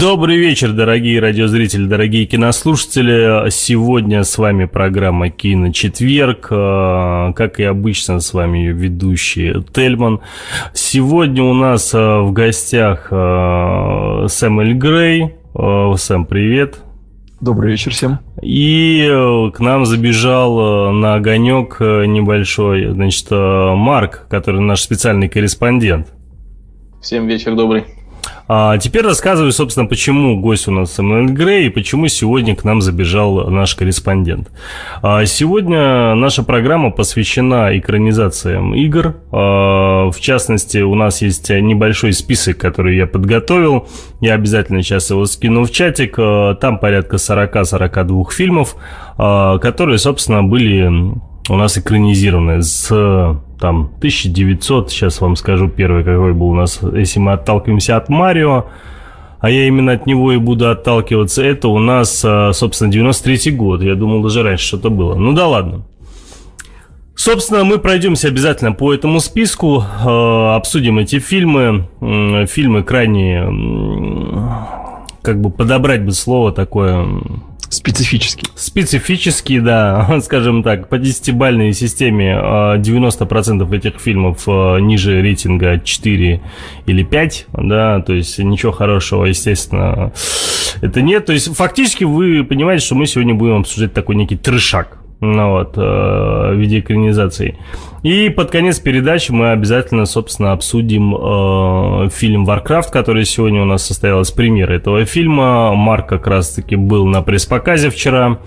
Добрый вечер, дорогие радиозрители, дорогие кинослушатели. Сегодня с вами программа «Киночетверг». Э, как и обычно, с вами ее ведущий Тельман. Сегодня у нас э, в гостях э, Сэмюэль Грей. Сэм, привет. Добрый вечер всем. И к нам забежал на огонек небольшой, значит, Марк, который наш специальный корреспондент. Всем вечер добрый. А теперь рассказываю, собственно, почему гость у нас Эммануэль Грей и почему сегодня к нам забежал наш корреспондент. А сегодня наша программа посвящена экранизациям игр. А, в частности, у нас есть небольшой список, который я подготовил. Я обязательно сейчас его скину в чатик. А, там порядка 40-42 фильмов, а, которые, собственно, были у нас экранизированы с там 1900, сейчас вам скажу первый, какой был у нас, если мы отталкиваемся от Марио, а я именно от него и буду отталкиваться, это у нас, а, собственно, 93 год, я думал, даже раньше что-то было. Ну да ладно. Собственно, мы пройдемся обязательно по этому списку, а, обсудим эти фильмы. Фильмы крайне, как бы подобрать бы слово такое Специфический. Специфический, да, скажем так, по десятибальной системе 90% а, этих фильмов а, ниже рейтинга 4 или 5, да, то есть ничего хорошего, естественно, это нет. То есть фактически вы понимаете, что мы сегодня будем обсуждать такой некий трешак, ну вот, э, в виде экранизации. И под конец передачи мы обязательно, собственно, обсудим э, фильм «Варкрафт», который сегодня у нас состоялась премьера этого фильма. Марк как раз-таки был на пресс-показе вчера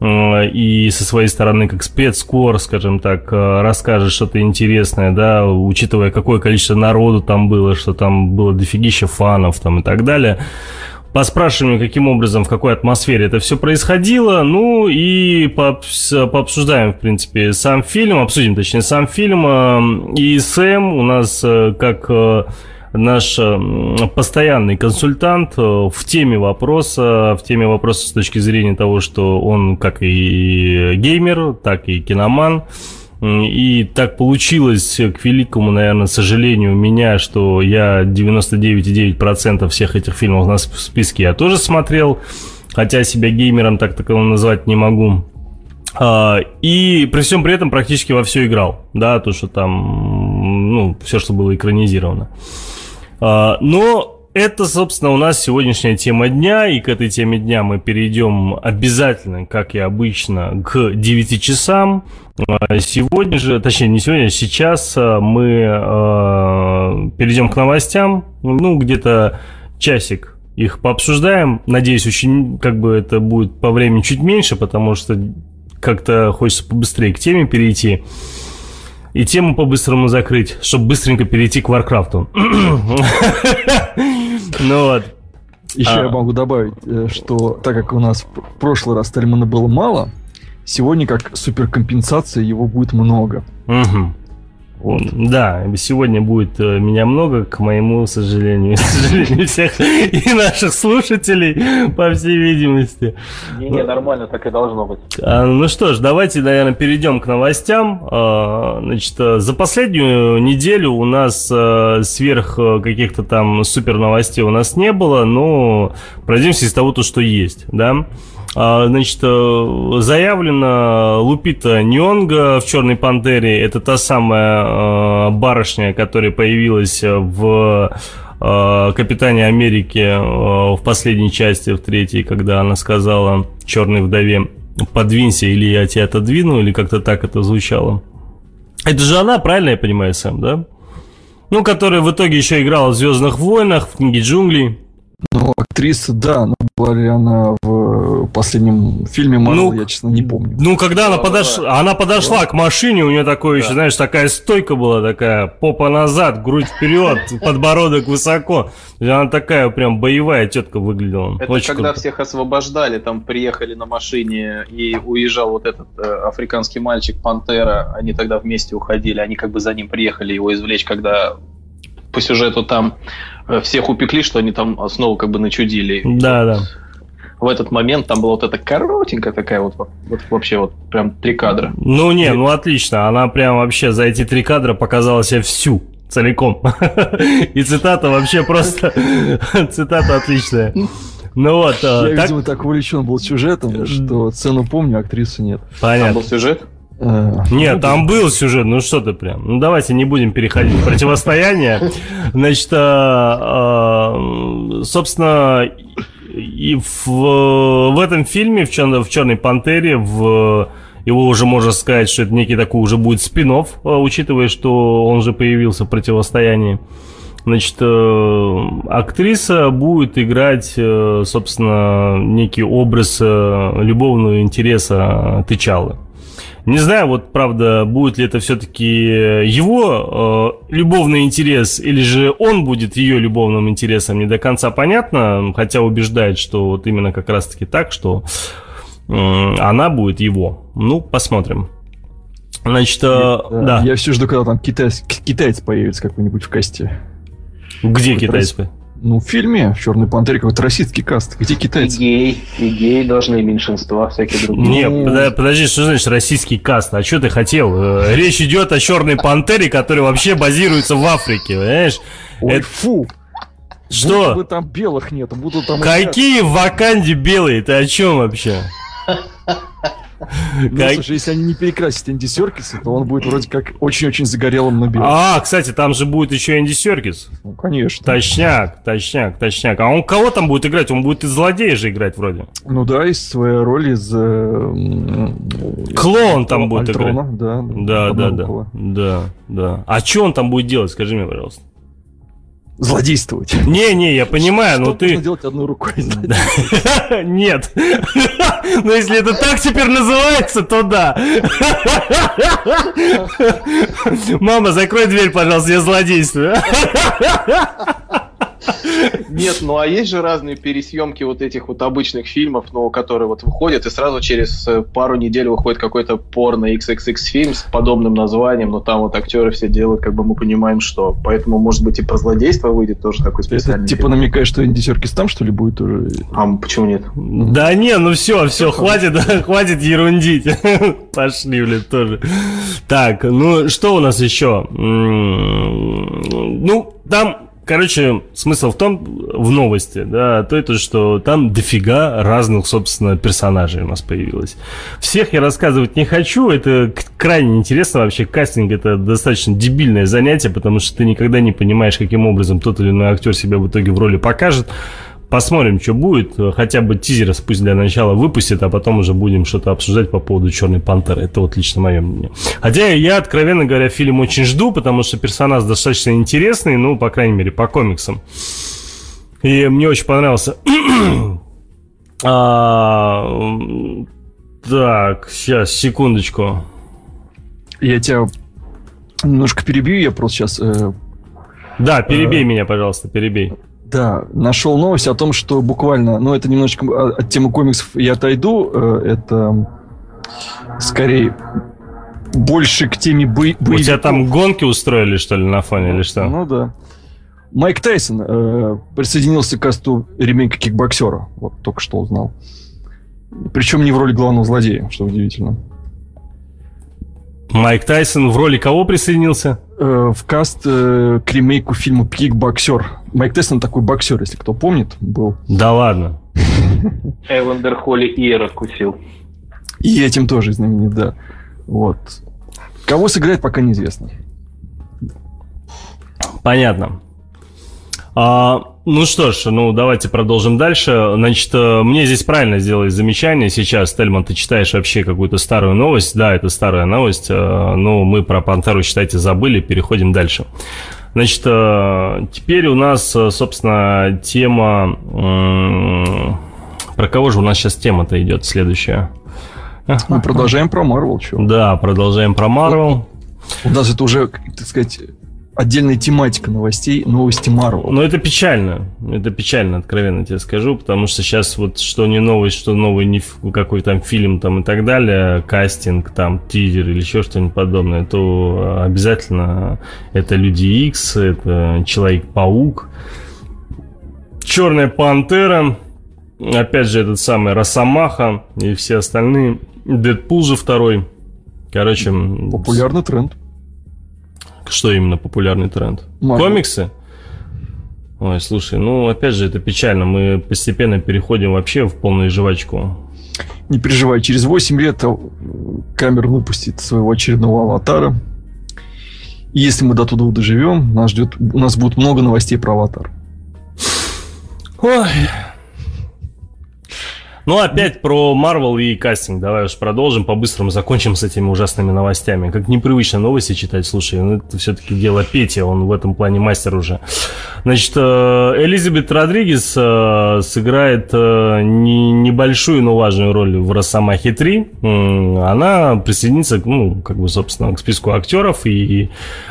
э, и со своей стороны как спецкор, скажем так, э, расскажет что-то интересное, да, учитывая какое количество народу там было, что там было дофигища фанов там и так далее поспрашиваем, каким образом, в какой атмосфере это все происходило, ну и пообсуждаем, в принципе, сам фильм, обсудим, точнее, сам фильм. Э, и Сэм у нас э, как э, наш постоянный консультант в теме вопроса, в теме вопроса с точки зрения того, что он как и геймер, так и киноман, и так получилось, к великому, наверное, сожалению меня, что я 99,9% всех этих фильмов на списке я тоже смотрел, хотя себя геймером так таковым назвать не могу. А, и при всем при этом практически во все играл, да, то, что там, ну, все, что было экранизировано. А, но это, собственно, у нас сегодняшняя тема дня, и к этой теме дня мы перейдем обязательно, как и обычно, к 9 часам. А сегодня же, точнее, не сегодня, а сейчас а, мы э, перейдем к новостям. Ну, где-то часик их пообсуждаем. Надеюсь, очень, как бы это будет по времени чуть меньше, потому что как-то хочется побыстрее к теме перейти и тему по-быстрому закрыть, чтобы быстренько перейти к Варкрафту. Ну вот. Еще я а. могу добавить, э, что так как у нас в прошлый раз Тельмана было мало, сегодня как суперкомпенсация его будет много. Угу. Да, сегодня будет э, меня много, к моему сожалению, к сожалению всех и наших слушателей, по всей видимости. Не, не, нормально, так и должно быть. А, ну что ж, давайте, наверное, перейдем к новостям. А, значит, э, за последнюю неделю у нас а, сверх каких-то там супер новостей у нас не было, но пройдемся из того, то, что есть, да. А, значит, э, заявлено Лупита Нионга в «Черной пантере». Это та самая э, барышня, которая появилась в э, Капитане Америки в последней части, в третьей, когда она сказала черной вдове «подвинься, или я тебя отодвину», или как-то так это звучало. Это же она, правильно я понимаю, Сэм, да? Ну, которая в итоге еще играла в «Звездных войнах», в «Книге джунглей». Ну, актриса, да, но была ли она в последнем фильме Марвел, Ну, я, честно, не помню. Ну, когда она, Да, подошла, она подошла к машине, у нее такое еще, знаешь, такая стойка была, такая попа назад, грудь вперед, подбородок высоко. Она такая прям боевая тетка выглядела. Это Очень когда круто. всех освобождали, там приехали на машине и уезжал вот этот э, африканский мальчик Пантера, они тогда вместе уходили, они как бы за ним приехали его извлечь, когда по сюжету там э, всех упекли, что они там снова как бы начудили. Да, да. В этот момент там была вот эта коротенькая такая вот, вот вообще вот прям три кадра. Ну не, ну отлично. Она прям вообще за эти три кадра показала себя всю. Целиком. И цитата вообще просто... Цитата отличная. Ну вот, Я, э, так, видимо, так увлечен был сюжетом, что сцену помню, актрису нет. Там понятно. был сюжет. Э, Нет, там был сюжет, ну что ты прям. Ну давайте не будем переходить в противостояние. Значит, а, а, собственно, и в, в этом фильме, в, «Чер- в Черной Пантере, в его уже можно сказать, что это некий такой уже будет спин учитывая, что он же появился в противостоянии. Значит, э, актриса будет играть, э, собственно, некий образ э, любовного интереса Тычалы. Не знаю, вот правда, будет ли это все-таки его э, любовный интерес, или же он будет ее любовным интересом, не до конца понятно, хотя убеждает, что вот именно как раз-таки так, что м, она будет его. Ну, посмотрим. Значит, э, да. Я все жду, когда там китайц, китаец появится какой-нибудь в касте. Где китайцы? Ну, в фильме в Черной пантере какой-то российский каст. Где И китайцы? гей, и гей должны, и меньшинства, всякие другие. Не, Ну. пода- подожди, что значит российский каст? А что ты хотел? Э, Речь идет о черной пантере, которая вообще базируется в Африке, понимаешь? Ой, это- фу! Что? Будто бы там белых нету, будут там... Какие в Ваканде белые? Ты о чем вообще? Ну, слушай, если они не перекрасят Энди Серкиса, то он будет вроде как очень-очень загорелым на белом. А, кстати, там же будет еще Энди Серкис. Ну, конечно. Точняк, точняк, точняк. А он кого там будет играть? Он будет и злодея же играть вроде. Ну да, из своей роли из... э, Клоун там будет Альтрона, играть. Да, Да, да, да. Да, да. А что он там будет делать? Скажи мне, пожалуйста. Злодействовать. Не-не, я понимаю, Что но ты... делать одной рукой? Нет. Но если это так теперь называется, то да. Мама, закрой дверь, пожалуйста, я злодействую. Нет, ну а есть же разные пересъемки вот этих вот обычных фильмов, ну, которые вот выходят, и сразу через э, пару недель выходит какой-то порно XXX фильм с подобным названием, но там вот актеры все делают, как бы мы понимаем, что. Поэтому, может быть, и про злодейство выйдет тоже такой Это специальный типа фильм. намекает, что Энди Серкис там, что ли, будет уже? А почему нет? Да не, ну все, все, хватит, хватит ерундить. Пошли, блядь, тоже. Так, ну что у нас еще? Ну, там, короче, смысл в том, в новости, да, то это, что там дофига разных, собственно, персонажей у нас появилось. Всех я рассказывать не хочу, это крайне интересно вообще. Кастинг это достаточно дебильное занятие, потому что ты никогда не понимаешь, каким образом тот или иной актер себя в итоге в роли покажет. Посмотрим, что будет. Хотя бы тизер пусть для начала выпустит, а потом уже будем что-то обсуждать по поводу Черной Пантеры. Это вот лично мое мнение. Хотя я, откровенно говоря, фильм очень жду, потому что персонаж достаточно интересный, ну, по крайней мере, по комиксам. И мне очень понравился. А, Так, сейчас, секундочку. Я тебя немножко перебью, я просто сейчас... э, Да, перебей меня, пожалуйста, перебей. Да, нашел новость о том, что буквально, ну это немножечко а, от темы комиксов я отойду, э, это скорее больше к теме бой, У тебя боевиков. там гонки устроили, что ли, на фоне, или что? Ну да. Майк Тайсон э, присоединился к касту ремейка кикбоксера. Вот только что узнал. Причем не в роли главного злодея, что удивительно. Майк Тайсон в роли кого присоединился? Э, в каст э, к ремейку фильма Кикбоксер. Майк Тайсон такой боксер, если кто помнит, был. Да ладно. Эвандер Холли Иер откусил. И этим тоже знаменит, да. Вот. Кого сыграет, пока неизвестно. Понятно. А, ну что ж, ну давайте продолжим дальше. Значит, э, мне здесь правильно сделали замечание сейчас. Тельман, ты читаешь вообще какую-то старую новость. Да, это старая новость. Но мы про Пантеру, считайте, забыли. Переходим дальше. Значит, э, теперь у нас, собственно, тема... Про кого же у нас сейчас тема-то идет следующая? Мы продолжаем про Марвел. Да, продолжаем про Марвел. У нас это уже, так сказать, отдельная тематика новостей, новости Марвел. Но это печально. Это печально, откровенно тебе скажу, потому что сейчас вот что не новость, что новый не какой там фильм там и так далее, кастинг, там, тизер или еще что-нибудь подобное, то обязательно это Люди Икс, это Человек-паук, Черная Пантера, опять же этот самый Росомаха и все остальные. Дэдпул же второй. Короче... Популярный тренд. Что именно популярный тренд? Марвел. Комиксы? Ой, слушай, ну опять же это печально. Мы постепенно переходим вообще в полную жвачку. Не переживай, через 8 лет э, камера выпустит своего очередного аватара. И если мы до туда доживем, нас ждет, у нас будет много новостей про аватар. Ой, ну, опять про Марвел и кастинг. Давай уж продолжим, по-быстрому закончим с этими ужасными новостями. Как непривычно новости читать, слушай, ну это все-таки дело Пети, он в этом плане мастер уже. Значит, э, Элизабет Родригес э, сыграет э, небольшую, но важную роль в «Росомахе 3». Она присоединится, ну, как бы, собственно, к списку актеров, и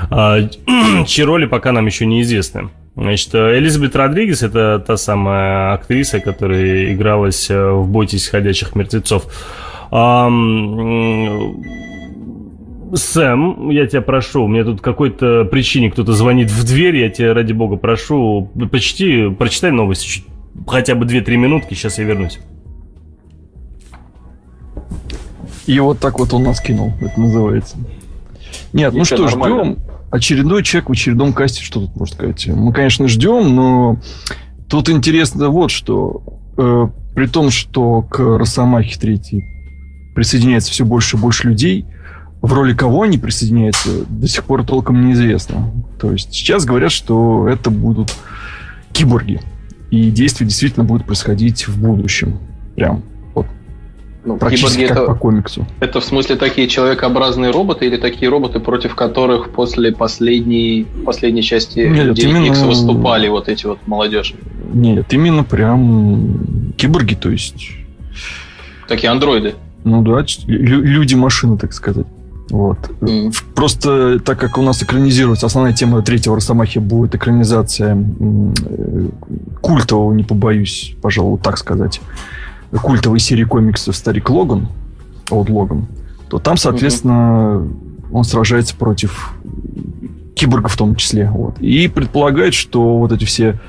чьи роли пока нам еще неизвестны. Значит, Элизабет Родригес это та самая актриса, которая игралась э, в «Бойтесь ходячих мертвецов». Сэм, я тебя прошу, мне тут какой-то причине кто-то звонит в дверь, я тебя, ради бога, прошу, почти, прочитай новости, чуть, хотя бы 2-3 минутки, сейчас я вернусь. И вот так вот он нас кинул, это называется. Нет, ну что, ждем очередной человек в очередном касте, что тут можно сказать? Мы, конечно, ждем, но тут интересно вот что. Э, при том, что к Росомахе 3 присоединяется все больше и больше людей, в роли кого они присоединяются, до сих пор толком неизвестно. То есть сейчас говорят, что это будут киборги. И действие действительно будет происходить в будущем. Прям ну, Практически как это, по комиксу. Это в смысле такие человекообразные роботы или такие роботы, против которых после последней, последней части Нет, именно... X выступали вот эти вот молодежь? Нет, именно прям киборги, то есть... Такие андроиды? Ну да, люди-машины, так сказать. Вот. Mm. Просто так как у нас экранизируется, основная тема третьего Росомахи будет экранизация э, культового, не побоюсь, пожалуй, так сказать, культовой серии комиксов «Старик Логан», Old Логан, то там, соответственно, угу. он сражается против киборгов в том числе. Вот. И предполагает, что вот эти все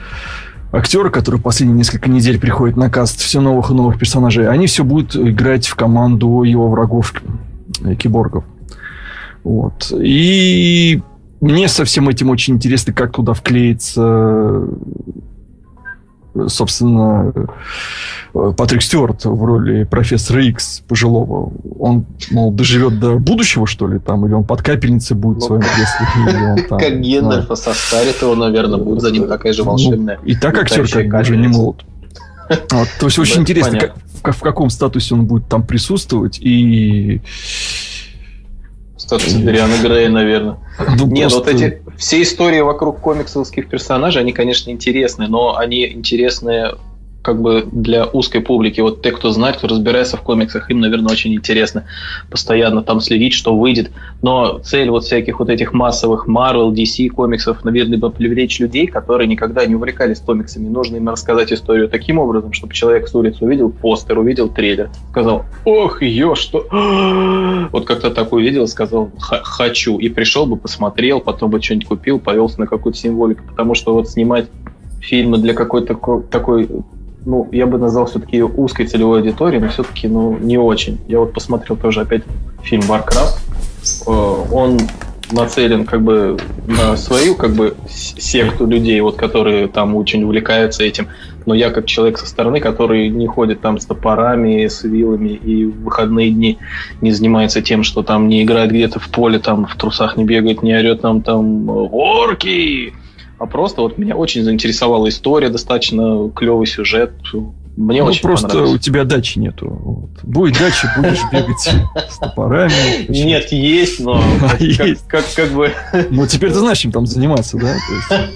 актеры, которые последние несколько недель приходят на каст все новых и новых персонажей, они все будут играть в команду его врагов, э, киборгов. Вот. И мне со всем этим очень интересно, как туда вклеится собственно, Патрик Стюарт в роли профессора Икс пожилого, он, мол, доживет до будущего, что ли, там, или он под капельницей будет в своем кресле, Как Гендальфа состарит его, наверное, будет за ним такая же ну, волшебная. И так актер как бы уже не молод. Вот, то есть очень интересно, как, в каком статусе он будет там присутствовать, и Статус Дариана Грея, наверное. Ну, Нет, просто... вот эти все истории вокруг комиксовских персонажей, они, конечно, интересны, но они интересны как бы для узкой публики. Вот те, кто знает, кто разбирается в комиксах, им, наверное, очень интересно постоянно там следить, что выйдет. Но цель вот всяких вот этих массовых Marvel, DC комиксов, наверное, привлечь людей, которые никогда не увлекались комиксами. Нужно им рассказать историю таким образом, чтобы человек с улицы увидел постер, увидел трейлер, сказал, ох, ё, что... Вот как-то так увидел, сказал, хочу. И пришел бы, посмотрел, потом бы что-нибудь купил, повелся на какую-то символику. Потому что вот снимать фильмы для какой-то такой ну, я бы назвал все-таки узкой целевой аудиторией, но все-таки, ну, не очень. Я вот посмотрел тоже опять фильм Warcraft. Э, он нацелен как бы на свою как бы секту людей, вот которые там очень увлекаются этим. Но я как человек со стороны, который не ходит там с топорами, с вилами и в выходные дни не занимается тем, что там не играет где-то в поле, там в трусах не бегает, не орет там там орки, а просто вот меня очень заинтересовала история, достаточно клевый сюжет, Мне ну, очень просто у тебя дачи нету. Вот. Будет дача, будешь бегать с топорами. Нет, есть, но а. Как, бы... Ну, теперь ты знаешь, чем там заниматься, да?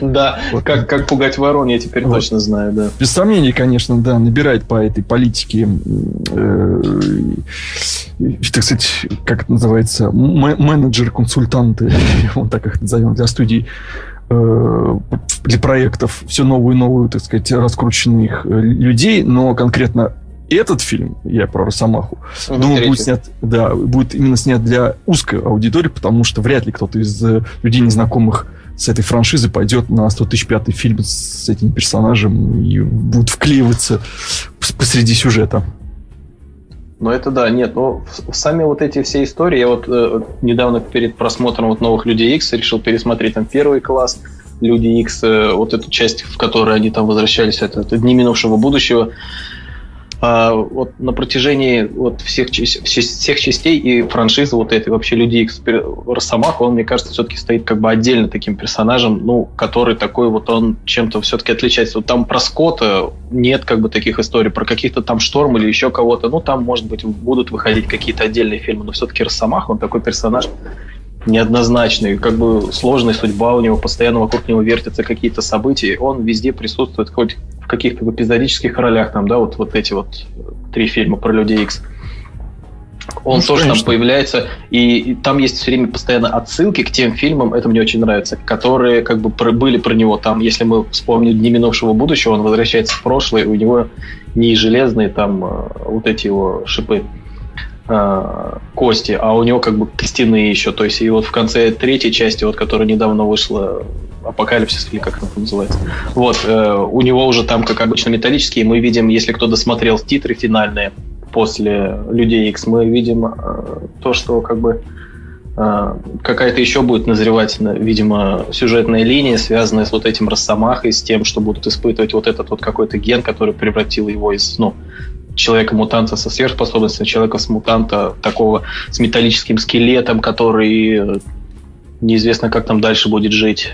Да, как, пугать ворон, я теперь точно знаю, да. Без сомнений, конечно, да, набирает по этой политике, э, так сказать, как это называется, менеджер-консультанты, вот так их назовем, для студий Э, для проектов все новую и новую, так сказать, раскрученных э, людей, но конкретно этот фильм, я про Росомаху, угу, думаю, будет снят, да, будет именно снят для узкой аудитории, потому что вряд ли кто-то из э, людей, незнакомых с этой франшизы, пойдет на 100 тысяч пятый фильм с этим персонажем и будет вклеиваться посреди сюжета. Ну, это да, нет, но сами вот эти все истории, я вот э, недавно перед просмотром вот новых Людей X решил пересмотреть там первый класс, Люди X, э, вот эту часть, в которой они там возвращались, это, это Дни минувшего будущего а, вот на протяжении вот всех, всех, частей и франшизы вот этой вообще Люди Икс Росомаха, он, мне кажется, все-таки стоит как бы отдельно таким персонажем, ну, который такой вот он чем-то все-таки отличается. Вот там про Скотта нет как бы таких историй, про каких-то там Шторм или еще кого-то, ну, там, может быть, будут выходить какие-то отдельные фильмы, но все-таки Росомах, он такой персонаж, неоднозначный, как бы сложная судьба у него, постоянно вокруг него вертятся какие-то события, он везде присутствует хоть в каких-то эпизодических ролях, там, да, вот, вот эти вот три фильма про Людей Икс. Он ну, тоже конечно. там появляется, и, и там есть все время постоянно отсылки к тем фильмам, это мне очень нравится, которые как бы про, были про него. Там, если мы вспомним Дни минувшего будущего, он возвращается в прошлое, у него не железные там э, вот эти его шипы, э, кости, а у него как бы костяные еще. То есть и вот в конце третьей части, вот которая недавно вышла, Апокалипсис или как это называется, вот э, у него уже там, как обычно, металлические. Мы видим, если кто досмотрел титры финальные после Людей X, мы видим э, то, что как бы э, какая-то еще будет назревать, видимо, сюжетная линия, связанная с вот этим Росомахой, с тем, что будут испытывать вот этот вот какой-то ген, который превратил его из, ну, человека-мутанта со сверхспособностью, человека с мутанта такого с металлическим скелетом, который э, неизвестно, как там дальше будет жить.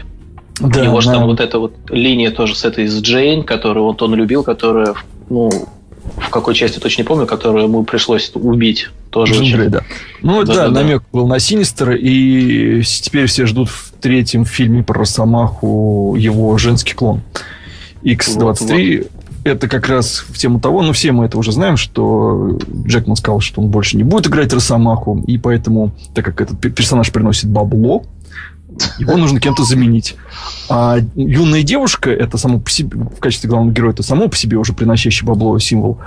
Да, У него же да. там вот эта вот линия тоже с этой с Джейн, которую вот он любил, которая, ну, в какой части точно не помню, которую ему пришлось убить. Тоже Джин очень... да. Ну да, да, да, намек был на Синистер, и теперь все ждут в третьем фильме про Росомаху его женский клон. X-23. Вот, вот это как раз в тему того, ну, все мы это уже знаем, что Джекман сказал, что он больше не будет играть Росомаху, и поэтому, так как этот персонаж приносит бабло, его нужно кем-то заменить. А юная девушка, это само по себе, в качестве главного героя, это само по себе уже приносящий бабло символ.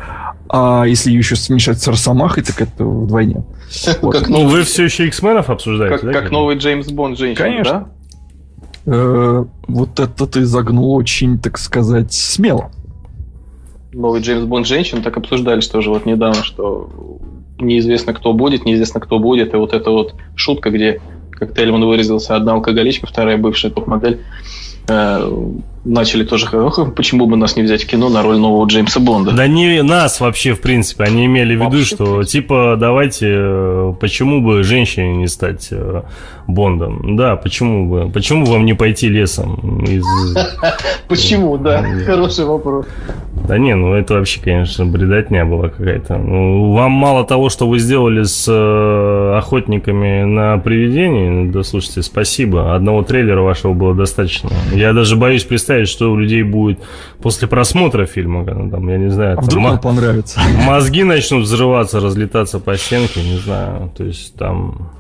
А если ее еще смешать с Росомахой, так это вдвойне. Вот. Как, ну, вы все еще X-менов обсуждаете, как, да? Как новый Джеймс Бонд женщина, Конечно. да? Э, вот это ты загнул очень, так сказать, смело новый Джеймс Бонд женщин, так обсуждали что же вот недавно, что неизвестно, кто будет, неизвестно, кто будет, и вот эта вот шутка, где, как Тельман выразился, одна алкоголичка, вторая бывшая топ-модель, э, начали тоже, почему бы нас не взять в кино на роль нового Джеймса Бонда? Да не нас вообще, в принципе. Они имели в виду, вообще, что типа давайте, э, почему бы женщине не стать э, Бондом? Да, почему бы? Почему вам не пойти лесом? Из... Почему, да, хороший вопрос. Да не, ну это вообще, конечно, бредотня была какая-то. Ну, вам мало того, что вы сделали с э, охотниками на привидений, да слушайте, спасибо. Одного трейлера вашего было достаточно. Я даже боюсь представить, представить, что у людей будет после просмотра фильма, там, я не знаю, а вдруг м- понравится. Мозги начнут взрываться, разлетаться по стенке, не знаю, то есть там...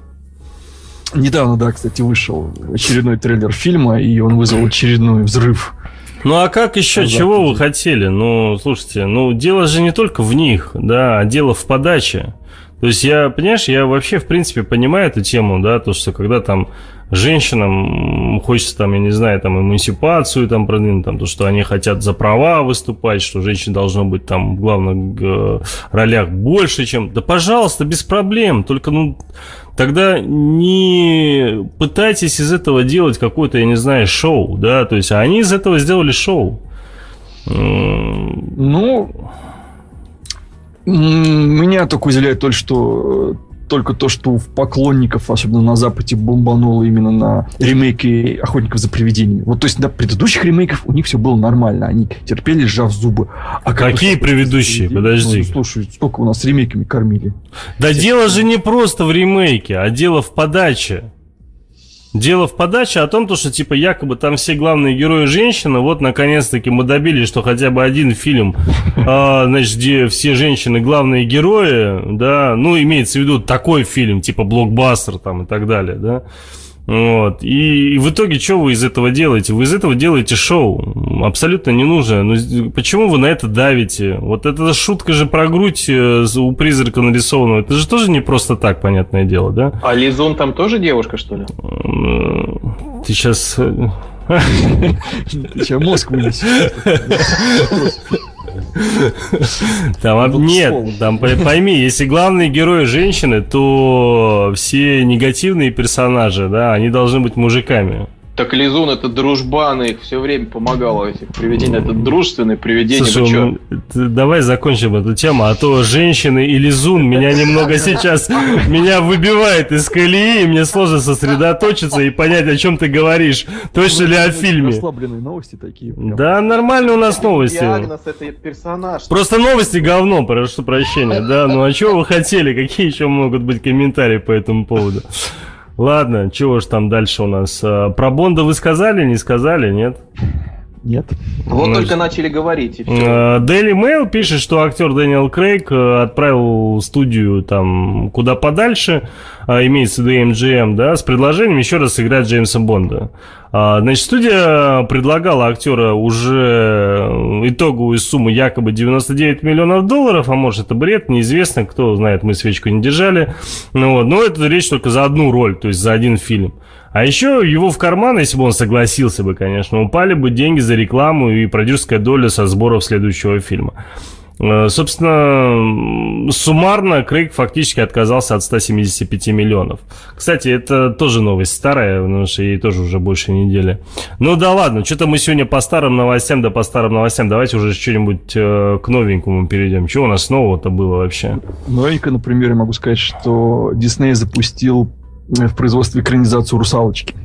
Недавно, да, кстати, вышел очередной трейлер фильма, и он вызвал очередной взрыв. Ну а как еще, Азарт чего вы хотели? Ну, слушайте, ну дело же не только в них, да, а дело в подаче. То есть я, понимаешь, я вообще, в принципе, понимаю эту тему, да, то, что когда там женщинам хочется там, я не знаю, там эмансипацию там продвинуть, там то, что они хотят за права выступать, что женщин должно быть там в главных э, ролях больше, чем... Да, пожалуйста, без проблем, только, ну, тогда не пытайтесь из этого делать какое-то, я не знаю, шоу, да, то есть, они из этого сделали шоу. Ну, меня только удивляет то, что только то, что в поклонников, особенно на Западе, бомбануло именно на ремейки «Охотников за привидениями». Вот, то есть, на предыдущих ремейках у них все было нормально. Они терпели, сжав зубы. А Какие предыдущие? Подожди. Ну, слушай, сколько у нас ремейками кормили? Да Все дело же не просто в ремейке, а дело в подаче. Дело в подаче о том, то, что типа якобы там все главные герои женщины, вот наконец-таки мы добились, что хотя бы один фильм, э, значит, где все женщины главные герои, да, ну имеется в виду такой фильм, типа блокбастер там и так далее, да, вот. И, и в итоге, что вы из этого делаете? Вы из этого делаете шоу. Абсолютно не нужно. Ну, почему вы на это давите? Вот эта шутка же про грудь э, у призрака нарисованного. Это же тоже не просто так, понятное дело, да? А Лизун там тоже девушка, что ли? Ты сейчас... Ты сейчас мозг вынесешь. Там, нет, там пойми, если главные герои женщины, то все негативные персонажи, да, они должны быть мужиками. Так Лизун это дружбан, их все время помогал этих привидений. Это дружественные привидения. Слушай, давай закончим эту тему, а то женщины и Лизун меня немного сейчас меня выбивает из колеи, и мне сложно сосредоточиться и понять, о чем ты говоришь. Точно ли о фильме? Расслабленные новости такие. Да, нормально у нас новости. Диагноз это персонаж. Просто новости говно, прошу прощения. Да, ну а чего вы хотели? Какие еще могут быть комментарии по этому поводу? Ладно, чего ж там дальше у нас? А, про Бонда вы сказали, не сказали, нет? Нет. Вот Значит, только начали говорить. И все. А, Daily Mail пишет, что актер Дэниел Крейг э, отправил студию там куда подальше, а, имеется в виду MGM, да, с предложением еще раз сыграть Джеймса Бонда. А, значит, студия предлагала актера уже итоговую сумму якобы 99 миллионов долларов, а может это бред, неизвестно, кто знает, мы свечку не держали. Ну, вот. Но это речь только за одну роль, то есть за один фильм. А еще его в карман, если бы он согласился бы, конечно, упали бы деньги за рекламу и продюсерская доля со сборов следующего фильма. Э, собственно, суммарно Крейг фактически отказался от 175 миллионов. Кстати, это тоже новость старая, потому что ей тоже уже больше недели. Ну да ладно, что-то мы сегодня по старым новостям, да по старым новостям. Давайте уже что-нибудь э, к новенькому перейдем. Чего у нас нового-то было вообще? Новенько, например, я могу сказать, что Дисней запустил в производстве экранизацию «Русалочки».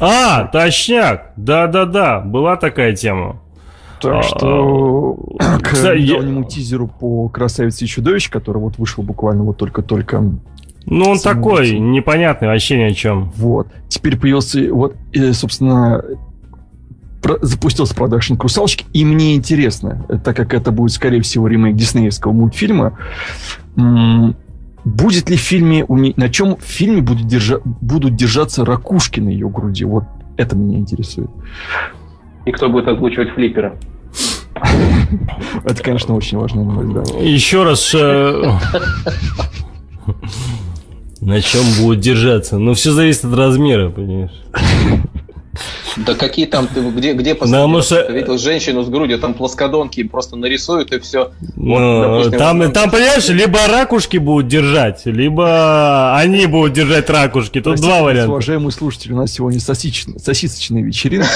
А, точняк! Да-да-да, была такая тема. Так а, что к Кстати, недавнему я... тизеру по «Красавице и чудовище», который вот вышел буквально вот только-только ну, он такой, этим. непонятный, вообще ни о чем. Вот. Теперь появился, вот, и, собственно, про, запустился продакшн «Русалочки», и мне интересно, так как это будет, скорее всего, ремейк диснеевского мультфильма, будет ли в фильме, на чем в фильме будут, держа, будут держаться ракушки на ее груди? Вот это меня интересует. И кто будет озвучивать флиппера? Это, конечно, очень важно. Да. Еще раз... Э, на чем будет держаться? Ну, все зависит от размера, понимаешь? Да какие там, ты где, где раз ты видел женщину с грудью, там плоскодонки просто нарисуют и все. Ну, вот, допустим, там, вот, там, понимаешь, либо ракушки будут держать, либо они будут держать ракушки. Тут Простите, два варианта. Уважаемые слушатели, у нас сегодня сосисочная вечеринка.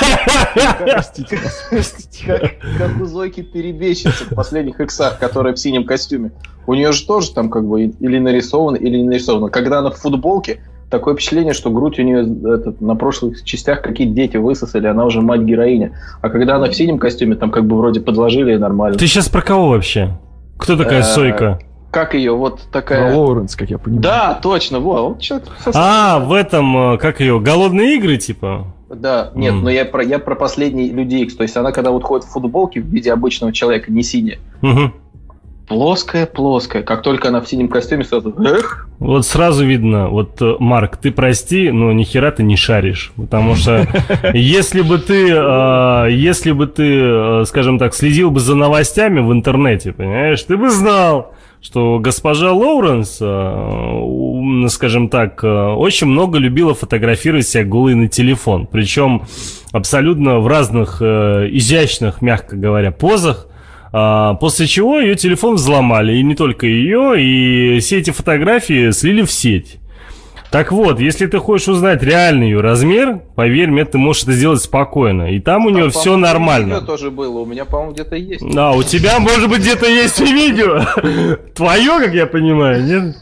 Простите. Как у Зойки перебежчицы в последних иксах, которая в синем костюме. У нее же тоже там как бы или нарисовано, или не нарисовано. Когда она в футболке, такое впечатление, что грудь у нее этот, на прошлых частях какие-то дети высосали, она уже мать-героиня. А когда она в синем костюме, там как бы вроде подложили и нормально. Ты сейчас про кого вообще? Кто такая э, Сойка? Как ее, вот такая... Про Лоуренс, как я понимаю. Да, точно, во, вот человек... А, в этом, э, как ее, голодные игры, типа? Да, нет, mm. но я про, я про последний Люди Икс. То есть она, когда вот ходит в футболке в виде обычного человека, не синяя, mm-hmm плоская, плоская. Как только она в синем костюме, сразу эх. Вот сразу видно, вот, э, Марк, ты прости, но ни хера ты не шаришь. Потому что если бы ты, а, если бы ты, э, скажем так, следил бы за новостями в интернете, понимаешь, ты бы знал, что госпожа Лоуренс, э, скажем так, очень много любила фотографировать себя голой на телефон. Причем абсолютно в разных изящных, мягко говоря, позах. А, после чего ее телефон взломали, и не только ее, и все эти фотографии слили в сеть. Так вот, если ты хочешь узнать реальный ее размер, поверь мне, ты можешь это сделать спокойно. И там у нее все нормально. Видео тоже было, у меня, по-моему, где-то есть. Да, у тебя, может быть, где-то есть и видео. Твое, как я понимаю, нет?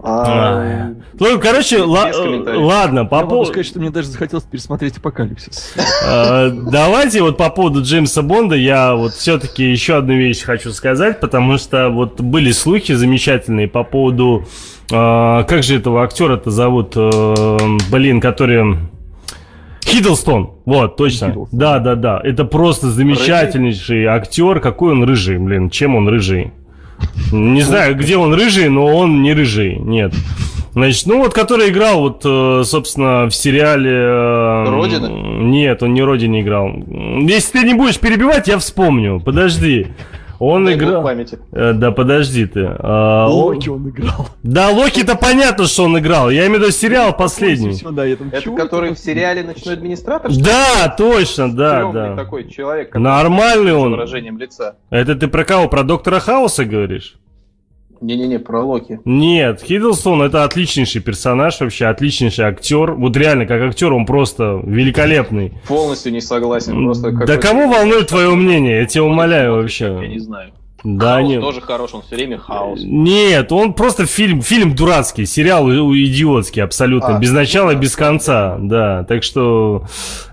А, ну, короче, ладно, по поводу... сказать, что мне даже захотелось пересмотреть «Апокалипсис». А, давайте вот по поводу Джеймса Бонда я вот все-таки еще одну вещь хочу сказать, потому что вот были слухи замечательные по поводу... А, как же этого актера-то зовут? Э, блин, который... Хиддлстон, вот, точно. Хиддлстон. Да, да, да. Это просто замечательнейший рыжий? актер. Какой он рыжий, блин, чем он рыжий? Не знаю, где он рыжий, но он не рыжий, нет. Значит, ну вот, который играл, вот, э, собственно, в сериале... Э, Родина? Нет, он не Родине играл. Если ты не будешь перебивать, я вспомню. Подожди. Он играл... памяти. Э, да, подожди ты. А, Локи он... играл. Да, Локи-то понятно, что он играл. Я имею в виду сериал последний. Все, да, я там Это который в сериале «Ночной администратор»? Да, точно, да, да. такой человек. Нормальный он. выражением лица. Это ты про кого? Про Доктора Хауса говоришь? Не-не-не, про Локи. Нет, Хиддлстон это отличнейший персонаж вообще, отличнейший актер. Вот реально, как актер, он просто великолепный. Полностью не согласен. Просто да кого волнует твое мнение? Я тебя умоляю вообще. Я не знаю. Да, хаос нет. тоже хорош, он все время хаос. Нет, он просто фильм, фильм дурацкий, сериал идиотский абсолютно, а, без начала, да, без конца, да. Так что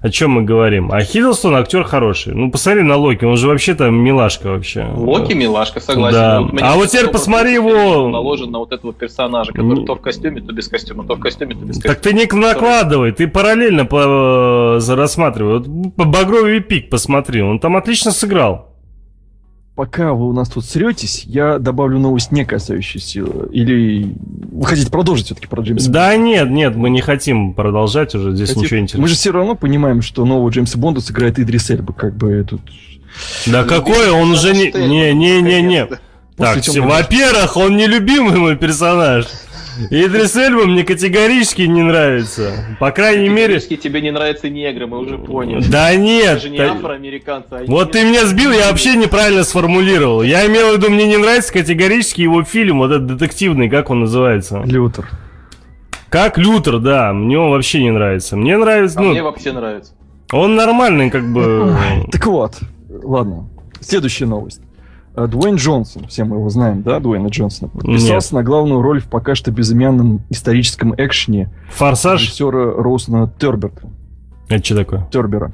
о чем мы говорим? А Хиддлстон актер хороший. Ну, посмотри на Локи, он же вообще-то милашка вообще. Локи милашка, согласен. Да. Вот а вот теперь посмотри его... Наложен на вот этого персонажа, который ну... то в костюме, то без костюма, то в костюме, то без костюма. Так ты не накладывай, ты параллельно по... рассматривай. Вот по Багровый пик посмотри, он там отлично сыграл пока вы у нас тут сретесь, я добавлю новость, не касающуюся... Или вы хотите продолжить все-таки про Джеймса Да Бонда? нет, нет, мы не хотим продолжать уже, здесь хотим... ничего интересного. Мы же все равно понимаем, что нового Джеймса Бонда сыграет Идрис Эльба, как бы тут... Да какой, он уже не... Не-не-не-не. Так, во-первых, он нелюбимый мой персонаж. Идрис Эльба мне категорически не нравится. По крайней мере... тебе не нравятся негры, мы уже поняли. Да нет. Даже не афроамериканцы, а Вот ты меня сбил, я вообще неправильно сформулировал. Я имел в виду, мне не нравится категорически его фильм, вот этот детективный, как он называется? Лютер. Как Лютер, да. Мне он вообще не нравится. Мне нравится... А ну, мне вообще нравится. Он нормальный, как бы... Так вот, ладно. Следующая новость. Э, Дуэйн Джонсон, все мы его знаем, да, Дуэйна Джонсона, подписался Нет. на главную роль в пока что безымянном историческом экшене «Форсаж» режиссера Роусона Терберта. Это что такое? Тербера.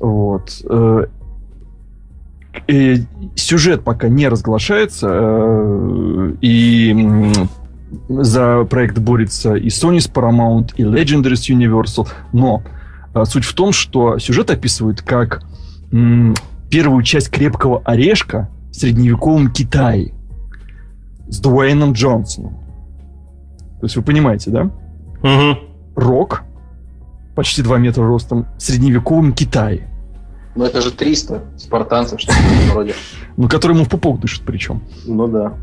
Вот. Э, и сюжет пока не разглашается, э, и за проект борется и Sony с Paramount, и Legendaries Universal, но суть в том, что сюжет описывает как первую часть «Крепкого орешка», в средневековом Китае с Дуэйном Джонсоном. То есть вы понимаете, да? Угу. Рок, почти 2 метра ростом, в средневековом Китае. Ну это же 300 спартанцев, что-то вроде. Ну, которые ему в пупок дышат причем. Ну да.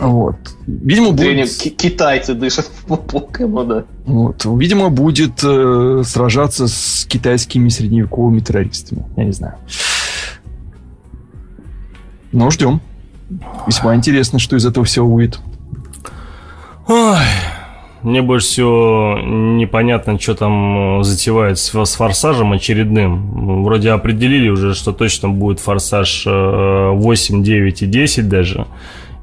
Вот. Видимо, будет... Китайцы дышат в пупок ему, да. Вот. Видимо, будет э, сражаться с китайскими средневековыми террористами. Я не знаю. Но ждем. Весьма интересно, что из этого всего будет. Ой, мне больше всего непонятно, что там э, затевают с, с форсажем очередным. Вроде определили уже, что точно будет форсаж 8, э, 9 и 10 даже.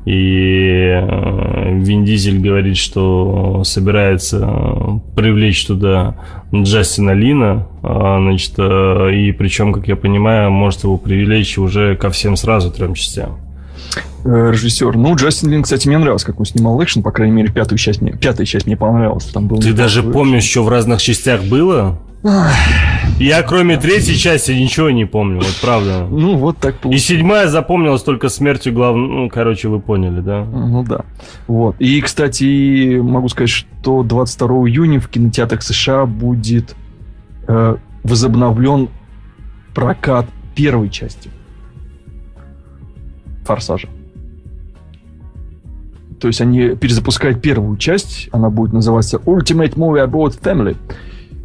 И э, Вин Дизель говорит, что собирается привлечь туда Джастина Лина, а, значит, э, и причем, как я понимаю, может его привлечь уже ко всем сразу трем частям. Э, режиссер. Ну, Джастин Лин, кстати, мне нравился, как он снимал экшен, по крайней мере, пятую часть мне, пятая часть мне понравилась. Там был Ты даже помнишь, что в разных частях было? Я кроме третьей части ничего не помню, вот правда. Ну, вот так получилось. И седьмая запомнилась только смертью главного... Ну, короче, вы поняли, да? Ну, да. Вот. И, кстати, могу сказать, что 22 июня в кинотеатрах США будет э, возобновлен прокат первой части «Форсажа». То есть они перезапускают первую часть, она будет называться Ultimate Movie About Family.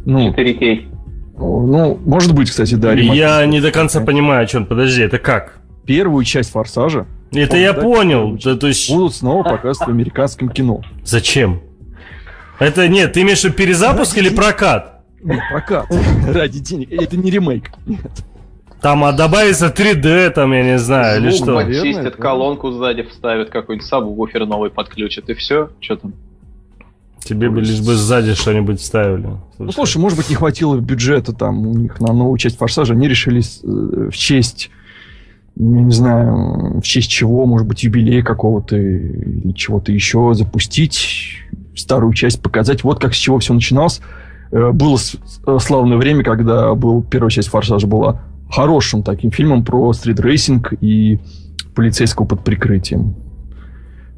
Ну, 4K. Ну, может быть, кстати, да. Я не до конца понимаю, о чем. Подожди, это как? Первую часть «Форсажа». Это я понял. Да, то есть... Будут снова показывать в американском кино. Зачем? Это нет, ты имеешь в виду перезапуск ради или прокат? Нет, прокат. Ради денег. Это не ремейк. Нет. Там, а добавится 3D, там, я не знаю, Звук или что. почистят, колонку сзади вставят, какой-нибудь сабвуфер новый подключат, и все. Что там? Тебе бы лишь бы сзади что-нибудь ставили. Слушай. Ну, слушай, может быть, не хватило бюджета там у них на новую часть «Форсажа». Они решили э, в честь, я не знаю, в честь чего, может быть, юбилей какого-то или чего-то еще запустить старую часть, показать. Вот как с чего все начиналось. Э, было э, славное время, когда был, первая часть «Форсажа» была хорошим таким фильмом про стритрейсинг и полицейского под прикрытием.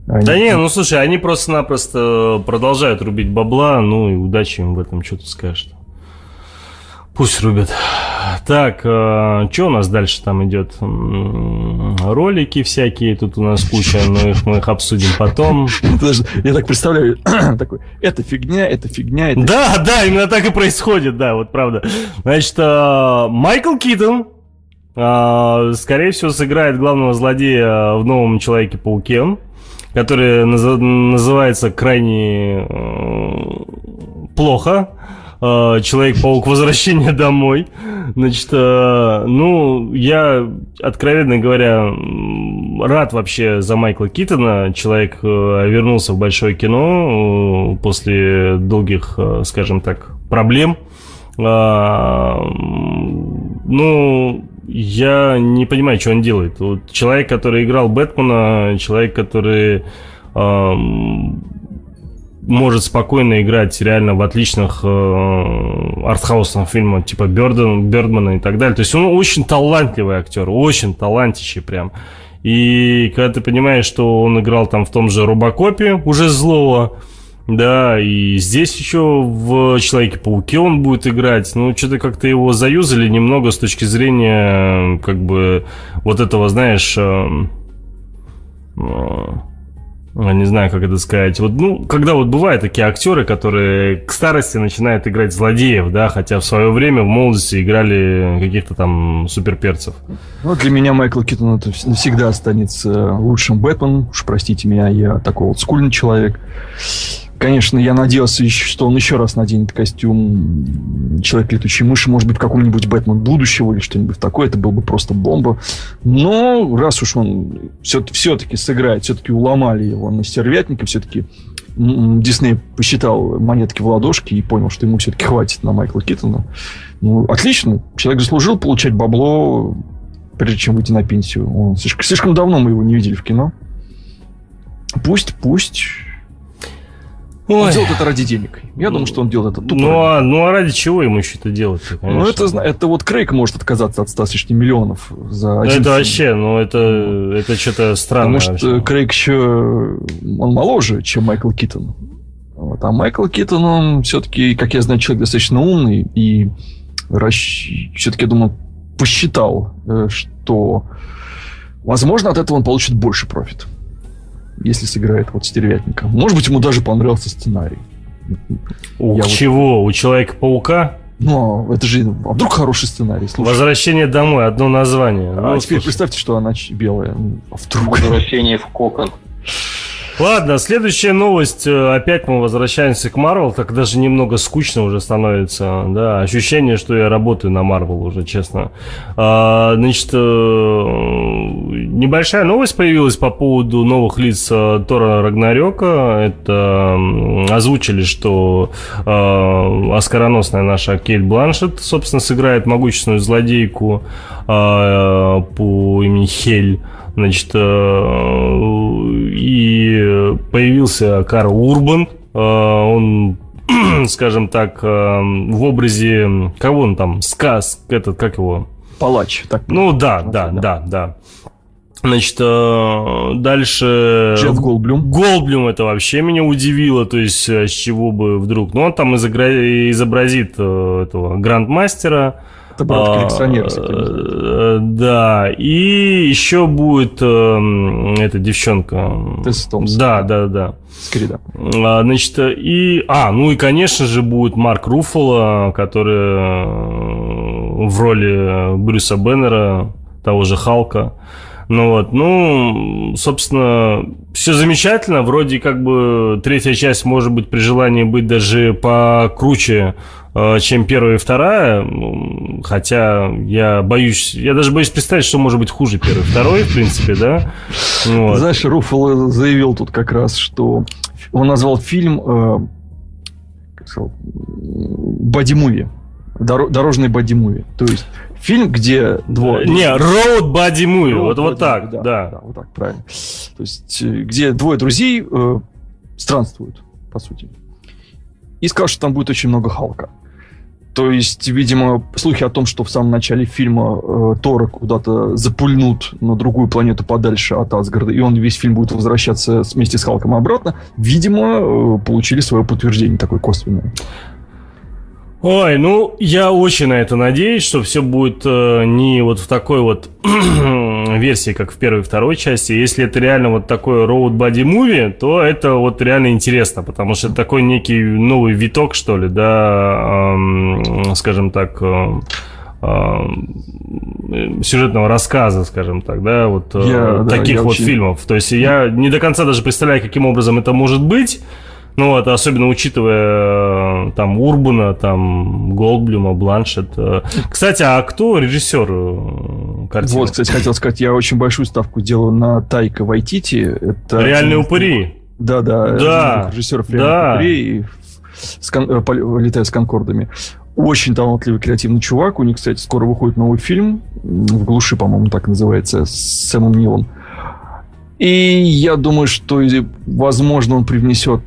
Они... Да не, ну слушай, они просто-напросто продолжают рубить бабла, ну и удачи им в этом, что ты скажешь. Пусть рубят. Так, э, что у нас дальше там идет? Ролики всякие, тут у нас куча, но их мы их обсудим потом. Я так представляю, такой, это фигня, это фигня, это... Да, да, именно так и происходит, да, вот правда. Значит, э, Майкл Китон, э, скорее всего, сыграет главного злодея в новом Человеке-пауке который называется крайне э, плохо. Э, Человек-паук Возвращение домой. Значит, э, ну, я, откровенно говоря, рад вообще за Майкла Китона. Человек вернулся в большое кино после долгих, скажем так, проблем. Ну, я не понимаю, что он делает. Вот человек, который играл Бэтмена, человек, который эм, может спокойно играть реально в отличных э, артхаусных фильмах, типа Бёрден, Бёрдмана и так далее. То есть он очень талантливый актер, очень талантищий прям. И когда ты понимаешь, что он играл там в том же Робокопе, уже злого, да, и здесь еще в Человеке-пауке он будет играть. Ну, что-то как-то его заюзали немного с точки зрения, как бы, вот этого, знаешь, э, э, не знаю, как это сказать. Вот, ну, когда вот бывают такие актеры, которые к старости начинают играть злодеев, да, хотя в свое время в молодости играли каких-то там суперперцев. Ну, для меня Майкл Китон это навсегда останется лучшим Бэтменом. Уж простите меня, я такой вот скульный человек. Конечно, я надеялся, что он еще раз наденет костюм Человек-летучей мыши, может быть, в каком-нибудь Бэтмен будущего или что-нибудь такое. Это был бы просто бомба. Но раз уж он все- все-таки сыграет, все-таки уломали его на стервятника, все-таки Дисней посчитал монетки в ладошки и понял, что ему все-таки хватит на Майкла Киттона. Ну, отлично. Человек заслужил получать бабло, прежде чем выйти на пенсию. Он слишком, слишком давно мы его не видели в кино. Пусть, пусть Ой. Он делает это ради денег. Я думаю, что он делает это тупо. Ну, а, ну а ради чего ему еще это делать? Ну, это, это вот Крейг может отказаться от 100 с лишним миллионов за ну, один Это фильм. вообще, ну, это, это что-то странное. Потому что вообще. Крейг еще... Он моложе, чем Майкл Китон. Вот. А Майкл Китон, он все-таки, как я знаю, человек достаточно умный. И расщ... все-таки, я думаю, посчитал, э, что, возможно, от этого он получит больше profit если сыграет вот стервятника. Может быть, ему даже понравился сценарий. У Я чего? Вот... У Человека-паука? Ну, а это же... А вдруг хороший сценарий? Слушай. Возвращение домой, одно название. А ну, теперь слушай. представьте, что она белая. А вдруг... Возвращение в кокон. Ладно, следующая новость. Э, опять мы возвращаемся к Марвел. Так даже немного скучно уже становится. Да, ощущение, что я работаю на Марвел уже, честно. А, значит, э, небольшая новость появилась по поводу новых лиц э, Тора Рагнарёка. Это озвучили, что оскароносная наша Кейт Бланшет, собственно, сыграет могущественную злодейку по имени Хель. Значит, и появился Карл Урбан. Э, он скажем так, э, в образе, кого он там, сказ, этот, как его? Палач. Так, ну да, да, да, да, да. Значит, э, дальше... Джефф Голблюм. Голблюм это вообще меня удивило, то есть с чего бы вдруг... Ну, он там изобразит этого грандмастера, это брат а, коллекционера. Да, и еще будет э, эта девчонка. Тесс Томс. Да, да, да. Скрида. А, значит, и... А, ну и, конечно же, будет Марк Руффало, который э, в роли Брюса Беннера, того же Халка. Ну вот, ну, собственно, все замечательно. Вроде как бы третья часть может быть при желании быть даже покруче, э, чем первая и вторая. Ну, хотя я боюсь, я даже боюсь представить, что может быть хуже первой и второй, в принципе, да. Вот. Знаешь, Руфало заявил тут как раз, что он назвал фильм э, как сказал, боди-муви. Дорожный боди-муви. То есть фильм, где двое... Не, road body movie, вот, вот так, да, да. да. Вот так, правильно. То есть, э, где двое друзей э, странствуют, по сути. И сказал, что там будет очень много Халка. То есть, видимо, слухи о том, что в самом начале фильма э, Тора куда-то запульнут на другую планету подальше от Асгарда, и он весь фильм будет возвращаться вместе с Халком обратно, видимо, э, получили свое подтверждение такое косвенное. Ой, ну, я очень на это надеюсь, что все будет э, не вот в такой вот версии, как в первой и второй части. Если это реально вот такой road body movie, то это вот реально интересно, потому что это такой некий новый виток, что ли, да, э, скажем так, э, сюжетного рассказа, скажем так, да, вот э, я, таких да, вот очень... фильмов. То есть я не до конца даже представляю, каким образом это может быть. Ну вот, особенно учитывая э, там Урбана, там Голдблюма, Бланшет. Э. Кстати, а кто режиссер э, картины? Вот, кстати, хотел сказать, я очень большую ставку делаю на Тайка Вайтити. Это Реальные упыри. Да, да. Да. Режиссеров Реальных да. упырей и летает с конкордами. Очень талантливый, креативный чувак. У них, кстати, скоро выходит новый фильм. В глуши, по-моему, так называется, с Сэмом Нилом. И я думаю, что, возможно, он привнесет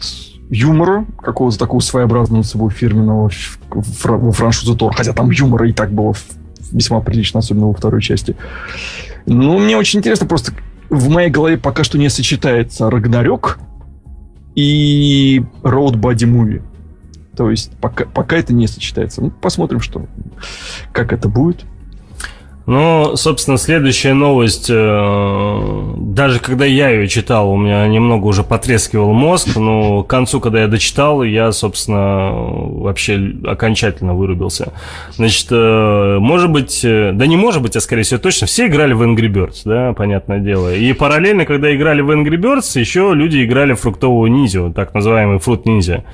юмора, какого-то такого своеобразного своего фирменного во франшизу Тор, хотя там юмора и так было весьма прилично, особенно во второй части. Ну, мне очень интересно, просто в моей голове пока что не сочетается Рагнарёк и Road Body Movie. То есть пока, пока это не сочетается. Ну, посмотрим, что, как это будет. Ну, собственно, следующая новость, э, даже когда я ее читал, у меня немного уже потрескивал мозг, но к концу, когда я дочитал, я, собственно, вообще окончательно вырубился. Значит, э, может быть, э, да не может быть, а скорее всего точно, все играли в Angry Birds, да, понятное дело. И параллельно, когда играли в Angry Birds, еще люди играли в фруктовую ниндзю, так называемый фрукт ниндзя.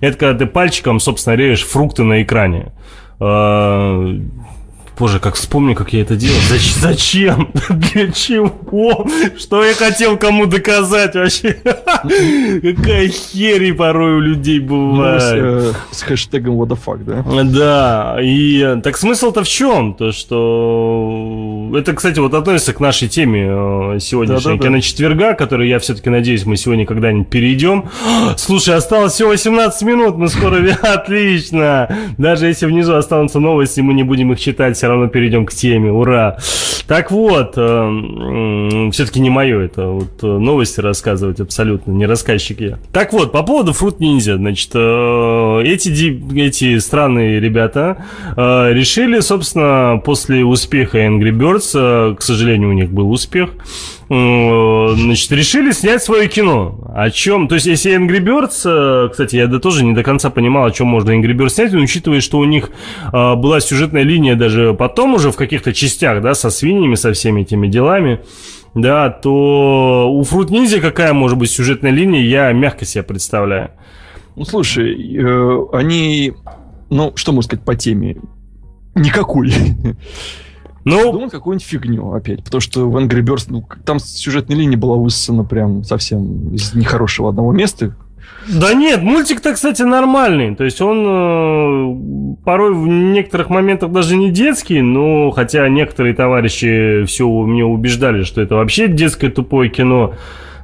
Это когда ты пальчиком, собственно, режешь фрукты на экране Боже, как вспомню, как я это делал. Зачем? Для чего? Что я хотел кому доказать вообще? Какая херь порой у людей бывает. Ну, с, хэштегом what the fuck, да? Да. И так смысл-то в чем? То, что... Это, кстати, вот относится к нашей теме э, сегодняшней киночетверга, которую я все-таки надеюсь, мы сегодня когда-нибудь перейдем. Слушай, осталось всего 18 минут, мы скоро... Отлично! Даже если внизу останутся новости, мы не будем их читать, равно перейдем к теме. Ура! Так вот, э, все-таки не мое это вот э, новости рассказывать абсолютно, не рассказчик я. Так вот, по поводу Fruit Ninja, значит, э, эти, эти странные ребята решили, собственно, после успеха Angry Birds, к сожалению, у них был успех, значит, решили снять свое кино. О чем? То есть, если Angry Birds, кстати, я да тоже не до конца понимал, о чем можно Angry Birds снять, но учитывая, что у них была сюжетная линия даже потом уже в каких-то частях, да, со свиньями, со всеми этими делами, да, то у Fruit Ninja какая может быть сюжетная линия, я мягко себе представляю. Ну, слушай, э, они, ну, что можно сказать по теме? Никакой. Ну, думал какую-нибудь фигню опять, потому что в Angry Birds, ну, там сюжетная линия была высосана прям совсем из нехорошего одного места. Да нет, мультик-то, кстати, нормальный. То есть он э, порой в некоторых моментах даже не детский, но хотя некоторые товарищи все мне убеждали, что это вообще детское тупое кино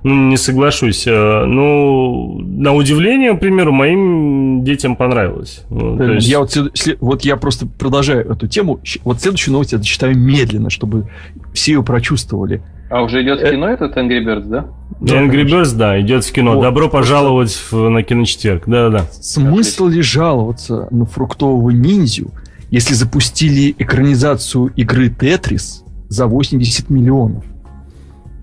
ну, не соглашусь. Э, ну, на удивление, к примеру, моим детям понравилось. Ну, есть... Я вот, вот я просто продолжаю эту тему. Вот следующую новость я зачитаю медленно, чтобы все ее прочувствовали. А уже идет в э, кино этот Angry Birds, да? Да, Angry. Birds, да, идет в кино. Вот. Добро пожаловать в, на киночетверг. Да-да-да. Смысл ли жаловаться на фруктового ниндзю, если запустили экранизацию игры Тетрис за 80 миллионов?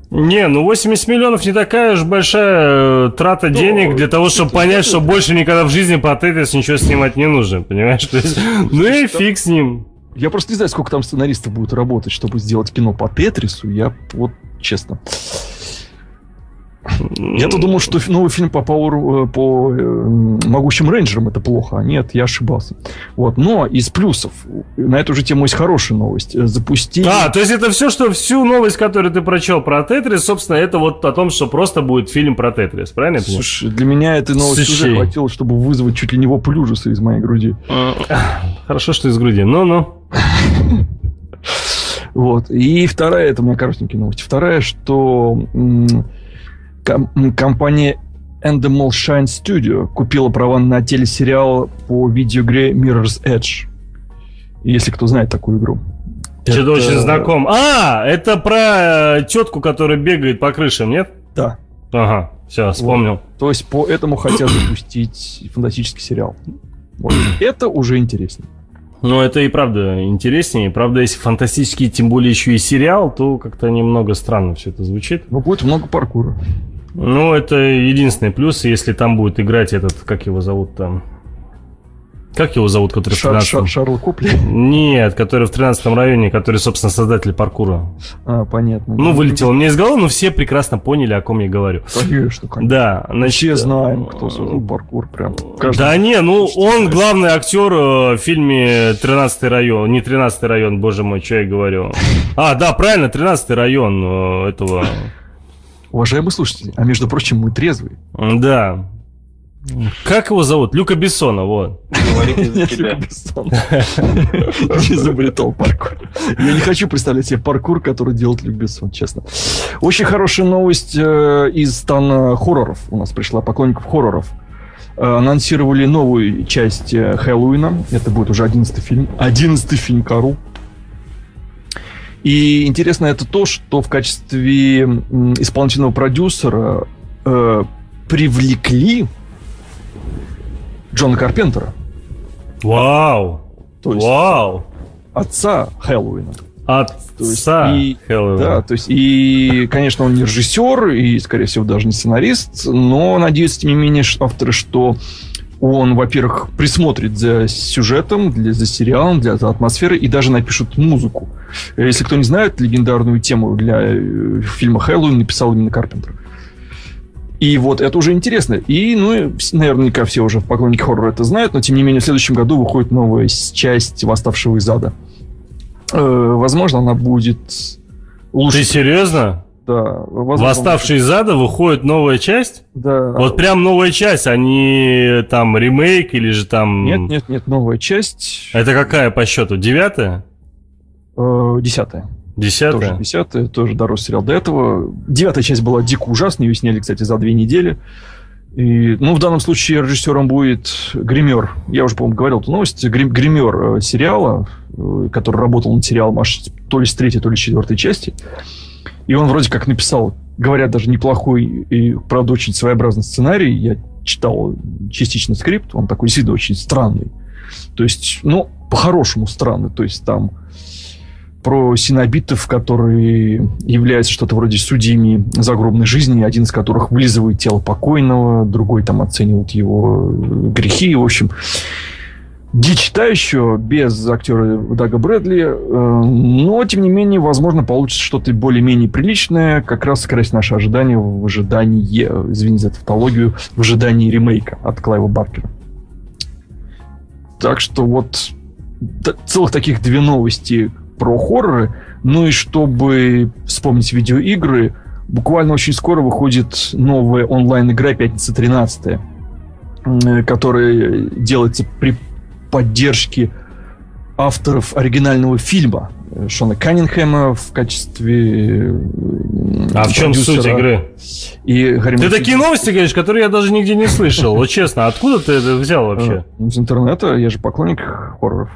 Не, ну 80 миллионов не такая уж большая э, трата ну, денег для того, чтобы понять, что больше никогда в жизни по Тетрис ничего снимать не нужно, понимаешь? есть, ну и фиг с ним. Я просто не знаю, сколько там сценаристов будет работать, чтобы сделать кино по Тетрису. Я вот честно. Я-то думал, что новый фильм по, Power, э, по э, могучим рейнджерам это плохо. А нет, я ошибался. Вот. Но из плюсов на эту же тему есть хорошая новость. Э, Запустить. А, то есть это все, что всю новость, которую ты прочел про Тетрис, собственно, это вот о том, что просто будет фильм про Тетрис, правильно? Слушай, для меня этой новости уже хватило, чтобы вызвать чуть ли не вопль ужаса из моей груди. Хорошо, что из груди. Ну-ну. Вот. И вторая, это у меня коротенькие новости. Вторая, что компания Endemol Shine Studio купила права на телесериал по видеоигре Mirror's Edge. Если кто знает такую игру. Что-то это... очень знаком. А, это про э, тетку, которая бегает по крышам, нет? Да. Ага, все, вспомнил. Вот. То есть по этому хотят запустить фантастический сериал. Вот. Это уже интереснее. Ну, это и правда интереснее. Правда, если фантастический, тем более еще и сериал, то как-то немного странно все это звучит. Но будет много паркура. Ну, это единственный плюс, если там будет играть этот, как его зовут там, как его зовут, который Шар, в 13 Шар, Шарл Купли? Нет, который в 13 районе, который, собственно, создатель паркура. А, понятно. Ну, вылетел мне из головы, но все прекрасно поняли, о ком я говорю. Конечно, конечно. Да. Значит, все знаем, кто создал паркур прям. Да не, ну, он главный актер э, в фильме 13 район. Не 13 район, боже мой, что я говорю. А, да, правильно, 13 район э, этого... Уважаемые слушатели, а между прочим, мы трезвые. Да. Как его зовут? Люка Бессона, вот. Люка Бессона. Не изобретал паркур. Я не хочу представлять себе паркур, который делает Люк Бессон, честно. Очень хорошая новость э, из стана хорроров. У нас пришла поклонников хорроров. Э, анонсировали новую часть э, Хэллоуина. Это будет уже одиннадцатый фильм. Одиннадцатый фильм Кару. И интересно это то, что в качестве исполнительного продюсера э, привлекли Джона Карпентера. Вау! То есть Вау! Отца Хэллоуина. Отца и, Хэллоуина. Да, то есть и, конечно, он не режиссер и, скорее всего, даже не сценарист, но надеюсь, тем не менее, авторы, что он, во-первых, присмотрит за сюжетом, для, за сериалом, для атмосферы и даже напишут музыку. Если кто не знает, легендарную тему для э, фильма «Хэллоуин» написал именно Карпентер. И вот это уже интересно. И, ну, наверняка все уже поклонники хоррора это знают, но тем не менее в следующем году выходит новая часть «Восставшего из ада». Э, возможно, она будет лучше. Ты серьезно? Да. Возможно, Восставший из ада выходит новая часть? Да. Вот прям новая часть, а не там ремейк или же там... Нет, нет, нет, новая часть. Это какая по счету? Девятая? Э, десятая. Десятая? Тоже десятая, тоже дорос сериал до этого. Девятая часть была дико ужасной, ее сняли, кстати, за две недели. И, ну, в данном случае режиссером будет гример. Я уже, по-моему, говорил эту новость. Гример э, сериала, э, который работал над сериалом аж то ли с третьей, то ли с четвертой части. И он вроде как написал, говорят, даже неплохой и, правда, очень своеобразный сценарий. Я читал частично скрипт, он такой действительно очень странный. То есть, ну, по-хорошему странный. То есть там про синобитов, которые являются что-то вроде судьями загробной жизни, один из которых вылизывает тело покойного, другой там оценивает его грехи. В общем, дичь та еще, без актера Дага Брэдли, э, но, тем не менее, возможно, получится что-то более-менее приличное, как раз сократить наши ожидания в ожидании, извините за тавтологию, в ожидании ремейка от Клайва Баркера. Так что вот целых таких две новости, про хорроры. Ну и чтобы вспомнить видеоигры, буквально очень скоро выходит новая онлайн-игра «Пятница 13», которая делается при поддержке авторов оригинального фильма Шона Каннингема в качестве А в чем суть игры? И Гарри Ты такие новости говоришь, которые я даже нигде не слышал. Вот честно, откуда ты это взял вообще? Из интернета, я же поклонник хорроров.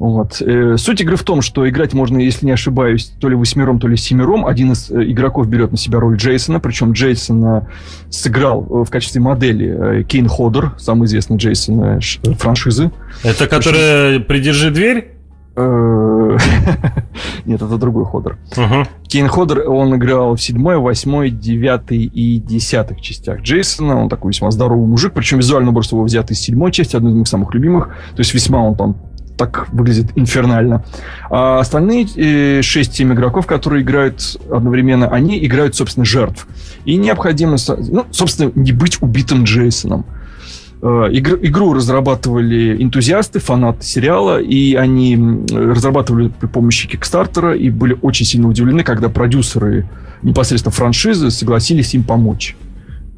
Вот. Э, суть игры в том, что играть можно, если не ошибаюсь, то ли восьмером, то ли семером. Один из э, игроков берет на себя роль Джейсона, причем Джейсона сыграл э, в качестве модели Кейн Ходер, самый известный Джейсон франшизы. Это который «Придержи дверь»? Нет, это другой Ходер. Кейн Ходер, он играл в седьмой, восьмой, девятой и десятых частях Джейсона. Он такой весьма здоровый мужик, причем визуально образ его взят из седьмой части, одной из моих самых любимых. То есть весьма он там так выглядит инфернально. А остальные э, 6-7 игроков, которые играют одновременно, они играют, собственно, жертв. И необходимо, ну, собственно, не быть убитым Джейсоном. Э, игр, игру разрабатывали энтузиасты, фанаты сериала, и они разрабатывали при помощи Кикстартера и были очень сильно удивлены, когда продюсеры непосредственно франшизы согласились им помочь.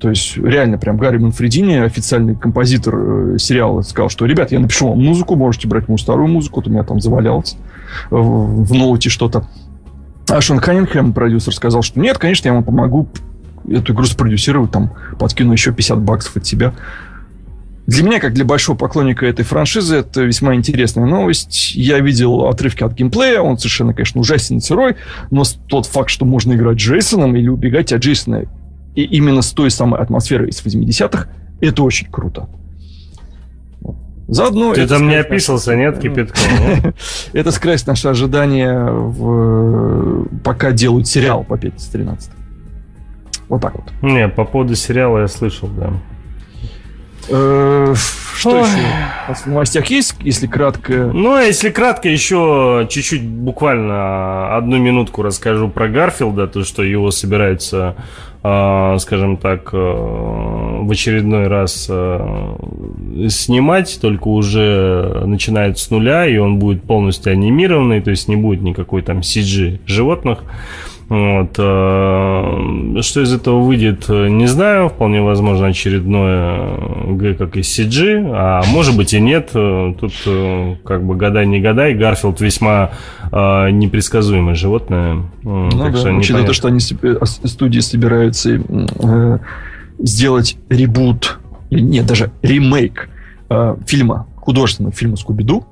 То есть реально прям Гарри Манфредини, официальный композитор э, сериала, сказал, что, ребят, я напишу вам музыку, можете брать мою старую музыку, вот у меня там завалялось в, в ноуте что-то. А Шон Каннингхэм, продюсер, сказал, что нет, конечно, я вам помогу эту игру спродюсировать, там, подкину еще 50 баксов от себя. Для меня, как для большого поклонника этой франшизы, это весьма интересная новость. Я видел отрывки от геймплея, он совершенно, конечно, ужасен и сырой, но тот факт, что можно играть Джейсоном или убегать от Джейсона и именно с той самой атмосферой из 80-х, это очень круто. Заодно... Ты там не описался, нет, кипятком? Это скрасит наше ожидание, пока делают сериал по пятнице 13 Вот так вот. Не, по поводу сериала я слышал, да. Э, что Ой. еще? В новостях есть, если кратко? Ну, а если кратко, еще чуть-чуть, буквально одну минутку расскажу про Гарфилда, то, что его собираются, скажем так, э, в очередной раз снимать, только уже начинает с нуля, и он будет полностью анимированный, то есть не будет никакой там CG животных. Вот. Э, что из этого выйдет, не знаю. Вполне возможно очередное Г как из CG, а может быть и нет. Тут э, как бы гадай не гадай. Гарфилд весьма э, непредсказуемое животное. Ну так да, учитывая то, что они студии собираются сделать ребут, или нет, даже ремейк фильма, художественного фильма «Скуби-Ду»,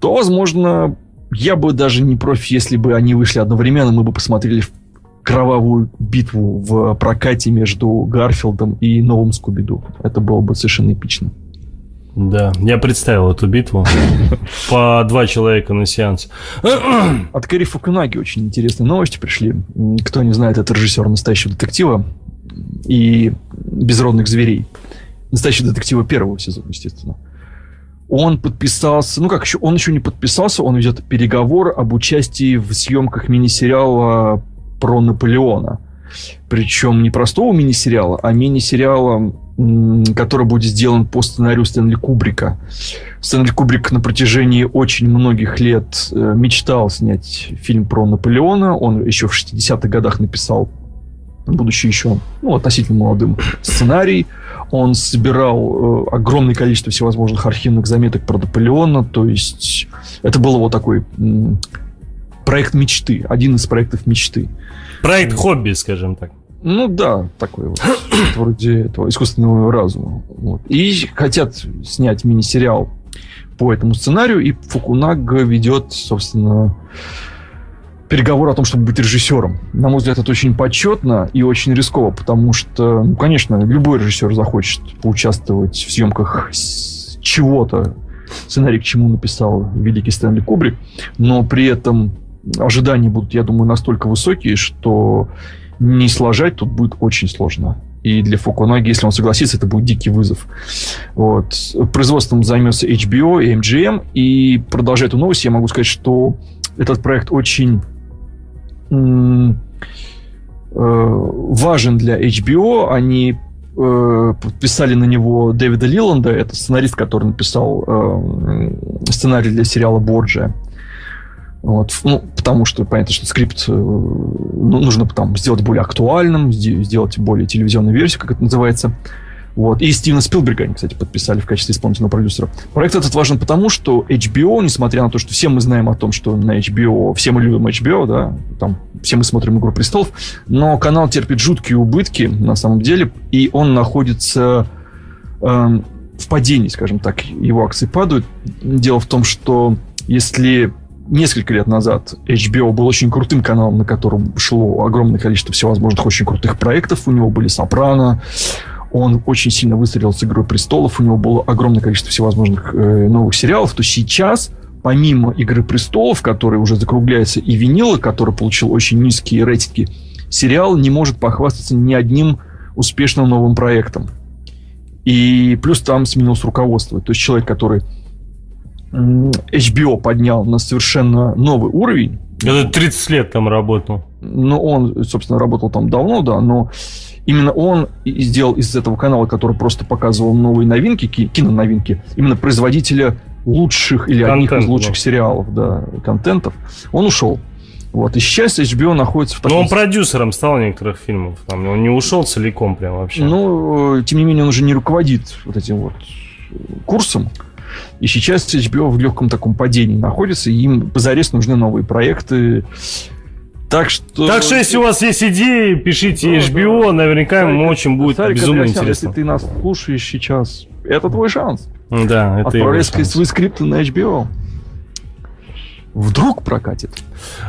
то, возможно, я бы даже не профи, если бы они вышли одновременно, мы бы посмотрели кровавую битву в прокате между Гарфилдом и новым Скуби-Ду. Это было бы совершенно эпично. Да, я представил эту битву. По два человека на сеанс. От Кэрри Фукунаги очень интересные новости пришли. Кто не знает, это режиссер настоящего детектива и безродных зверей. Настоящего детектива первого сезона, естественно он подписался, ну как еще, он еще не подписался, он ведет переговор об участии в съемках мини-сериала про Наполеона. Причем не простого мини-сериала, а мини-сериала, который будет сделан по сценарию Стэнли Кубрика. Стэнли Кубрик на протяжении очень многих лет э, мечтал снять фильм про Наполеона. Он еще в 60-х годах написал будучи еще ну, относительно молодым, сценарий. Он собирал э, огромное количество всевозможных архивных заметок про Наполеона. То есть это был вот такой м, проект мечты, один из проектов мечты. Проект хобби, скажем так. Ну да, такой вот, вроде этого искусственного разума. Вот. И хотят снять мини-сериал по этому сценарию, и Фукунага ведет, собственно, переговоры о том, чтобы быть режиссером. На мой взгляд, это очень почетно и очень рисково, потому что, ну, конечно, любой режиссер захочет поучаствовать в съемках чего-то, сценарий к чему написал великий Стэнли Кубрик, но при этом ожидания будут, я думаю, настолько высокие, что не сложать тут будет очень сложно. И для Фукунаги, если он согласится, это будет дикий вызов. Вот. Производством займется HBO и MGM. И продолжая эту новость, я могу сказать, что этот проект очень важен для HBO. Они э, подписали на него Дэвида Лиланда, это сценарист, который написал э, сценарий для сериала Борджия. Вот, ну, потому что понятно, что скрипт ну, нужно там сделать более актуальным, сделать более телевизионную версию, как это называется. Вот. И Стивена Спилберга они, кстати, подписали в качестве исполнительного продюсера. Проект этот важен потому, что HBO, несмотря на то, что все мы знаем о том, что на HBO, все мы любим HBO, да, там все мы смотрим «Игру престолов», но канал терпит жуткие убытки, на самом деле, и он находится э, в падении, скажем так, его акции падают. Дело в том, что если несколько лет назад HBO был очень крутым каналом, на котором шло огромное количество всевозможных очень крутых проектов. У него были «Сопрано», он очень сильно выстрелил с «Игрой престолов», у него было огромное количество всевозможных э, новых сериалов, то сейчас, помимо «Игры престолов», который уже закругляется, и «Винила», который получил очень низкие рейтинги, сериал не может похвастаться ни одним успешным новым проектом. И плюс там сменилось руководство. То есть человек, который HBO поднял на совершенно новый уровень. Это 30 лет там работал. Ну, он, собственно, работал там давно, да, но именно он сделал из этого канала, который просто показывал новые новинки, киноновинки, именно производителя лучших или Контент, одних из лучших да. сериалов, да, контентов, он ушел. Вот. И сейчас HBO находится в таком... Но он продюсером стал некоторых фильмов. Там, он не ушел целиком прям вообще. Ну, тем не менее, он уже не руководит вот этим вот курсом. И сейчас HBO в легком таком падении находится, и им позарез нужны новые проекты. Так что... Так что, если у вас есть идеи, пишите да, HBO, да. наверняка Сарик, ему очень будет Сарик безумно Андреасян, интересно. Если ты нас слушаешь сейчас, это твой шанс. Да, это Отправляй свои скрипты на HBO. Вдруг прокатит.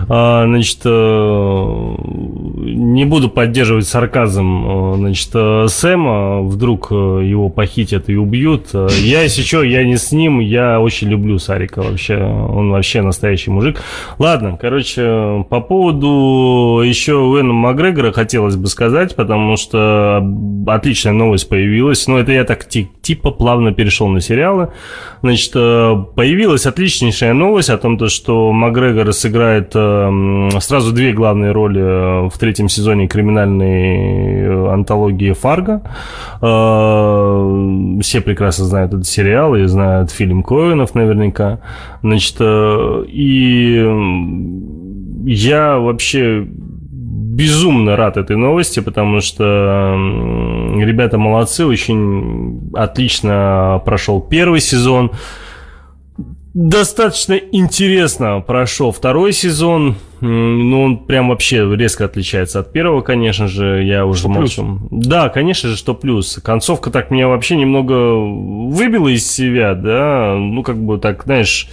А, значит, э, не буду поддерживать сарказм э, значит, э, Сэма. Вдруг его похитят и убьют. Я, если что, я не с ним. Я очень люблю Сарика вообще. Он вообще настоящий мужик. Ладно, короче, по поводу еще Уэна Макгрегора хотелось бы сказать, потому что отличная новость появилась. Но это я так типа плавно перешел на сериалы. Значит, появилась отличнейшая новость о том, что Макгрегор сыграет э, сразу две главные роли э, в третьем сезоне криминальной э, антологии Фарго. Все прекрасно знают этот сериал и знают фильм Коэнов наверняка. Значит, и я вообще безумно рад этой новости, потому что ребята молодцы, очень отлично прошел первый сезон достаточно интересно прошел второй сезон. Ну, он прям вообще резко отличается от первого, конечно же. Я уже что молчу. Плюс? Да, конечно же, что плюс. Концовка так меня вообще немного выбила из себя, да. Ну, как бы так, знаешь,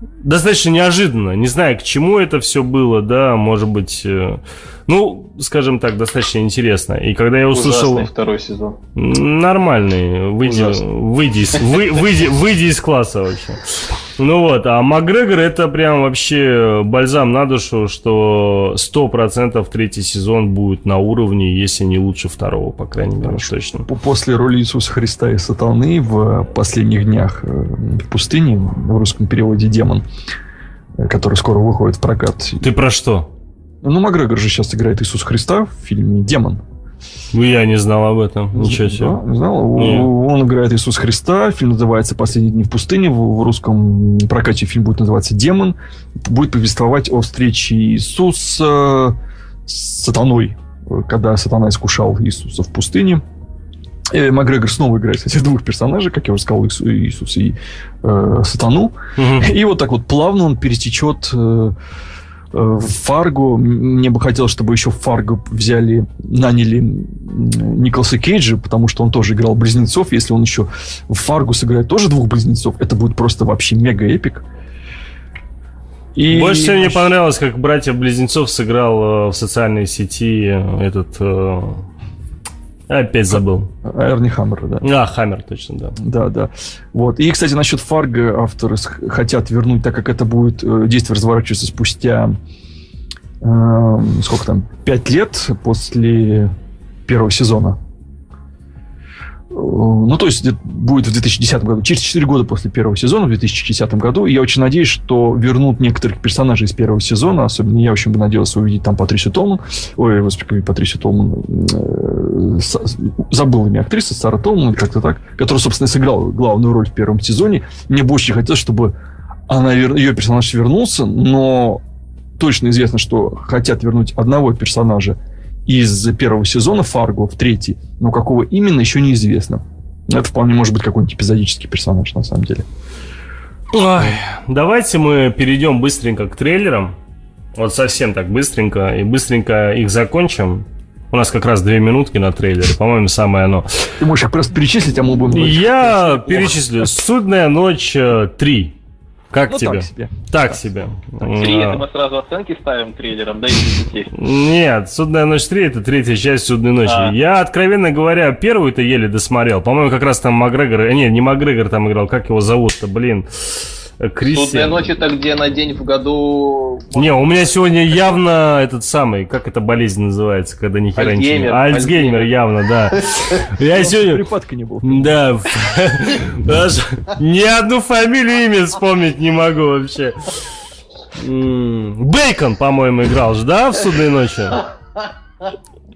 достаточно неожиданно. Не знаю, к чему это все было, да, может быть, э, ну, скажем так, достаточно интересно. И когда я услышал... Ужасный второй сезон. Нормальный. Выйди, выйди, выйди, выйди из класса вообще. Ну вот, а Макгрегор это прям вообще бальзам на душу, что 100% третий сезон будет на уровне, если не лучше второго, по крайней мере, точно. После роли Иисуса Христа и Сатаны в последних днях э, в пустыне, в русском переводе «Демон», э, который скоро выходит в прокат. Ты про что? Ну, Макгрегор же сейчас играет Иисус Христа в фильме «Демон». Ну, я не знал об этом. Ничего себе. Да, не знал. Нет. Он играет Иисус Христа. Фильм называется «Последние дни в пустыне». В, в русском прокате фильм будет называться «Демон». Будет повествовать о встрече Иисуса с сатаной, когда сатана искушал Иисуса в пустыне. И э, Макгрегор снова играет этих двух персонажей, как я уже сказал, Иисус и э, Сатану. Угу. И вот так вот плавно он пересечет э, Фарго. Мне бы хотелось, чтобы еще в Фарго взяли, наняли Николаса Кейджа, потому что он тоже играл близнецов. Если он еще в Фарго сыграет тоже двух близнецов, это будет просто вообще мега-эпик. И... Больше всего мне понравилось, как братья Близнецов сыграл э, в социальной сети этот э, Опять забыл. Эрни Хаммер, да. А, Хаммер, точно, да. Да, да. Вот. И, кстати, насчет Фарго авторы хотят вернуть, так как это будет э, действие разворачиваться спустя э, сколько там, пять лет после первого сезона. Ну, то есть, будет в 2010 году, через 4 года после первого сезона, в 2010 году. И я очень надеюсь, что вернут некоторых персонажей из первого сезона. Особенно я очень бы надеялся увидеть там Патрисию Толман. Ой, господи, Патрисию Толман. Э, забыл имя актрисы, Сара Толман, как-то так. Которая, собственно, сыграла главную роль в первом сезоне. Мне бы очень хотелось, чтобы она, ее персонаж вернулся, но точно известно, что хотят вернуть одного персонажа из первого сезона Фарго в третий, но какого именно еще неизвестно. Это вполне может быть какой-нибудь эпизодический персонаж на самом деле. Ой, давайте мы перейдем быстренько к трейлерам. Вот совсем так быстренько. И быстренько их закончим. У нас как раз две минутки на трейлере. По-моему, самое оно. Ты можешь их просто перечислить, а мы будем... Я перечислю. «Судная ночь 3». Как ну, тебе? Так себе. Так себе. Три, это мы сразу оценки ставим трейлером, да, детей? Нет, «Судная ночь 3» — это третья часть «Судной ночи». А. Я, откровенно говоря, первую-то еле досмотрел. По-моему, как раз там Макгрегор... Э, нет, не Макгрегор там играл, как его зовут-то, блин. Кристиан. Судная ночь это где на день в году... Не, у меня сегодня явно этот самый, как эта болезнь называется, когда ни хера ничего Альцгеймер. Альцгеймер явно, да. Я сегодня... Припадка не было. Да, даже ни одну фамилию имя вспомнить не могу вообще. Бейкон, по-моему, играл же, да, в судной ночи?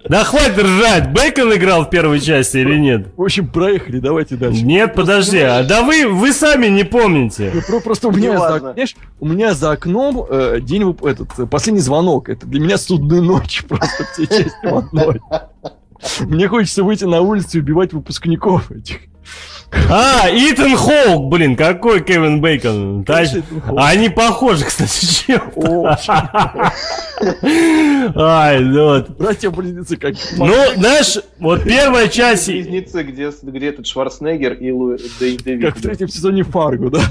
Да хватит ржать, Бейкон играл в первой части или нет? В общем, проехали, давайте дальше. Нет, подожди, а да вы, вы сами не помните. Ну, про- Просто у меня, за, знаешь, у меня за окном э, день этот э, последний звонок. Это для меня судная ночь просто все части в одной. Мне хочется выйти на улицу и убивать выпускников этих. А, Итан Хоук, блин, какой Кевин Бейкон. Тач- Хоук. Они похожи, кстати, чем. Ай, ну вот. Братья-близнецы как... Ну, знаешь, вот первая часть... Близнецы, где, где этот Шварценеггер и Лу... Дэ- Дэвид. Как в третьем сезоне Фарго, да?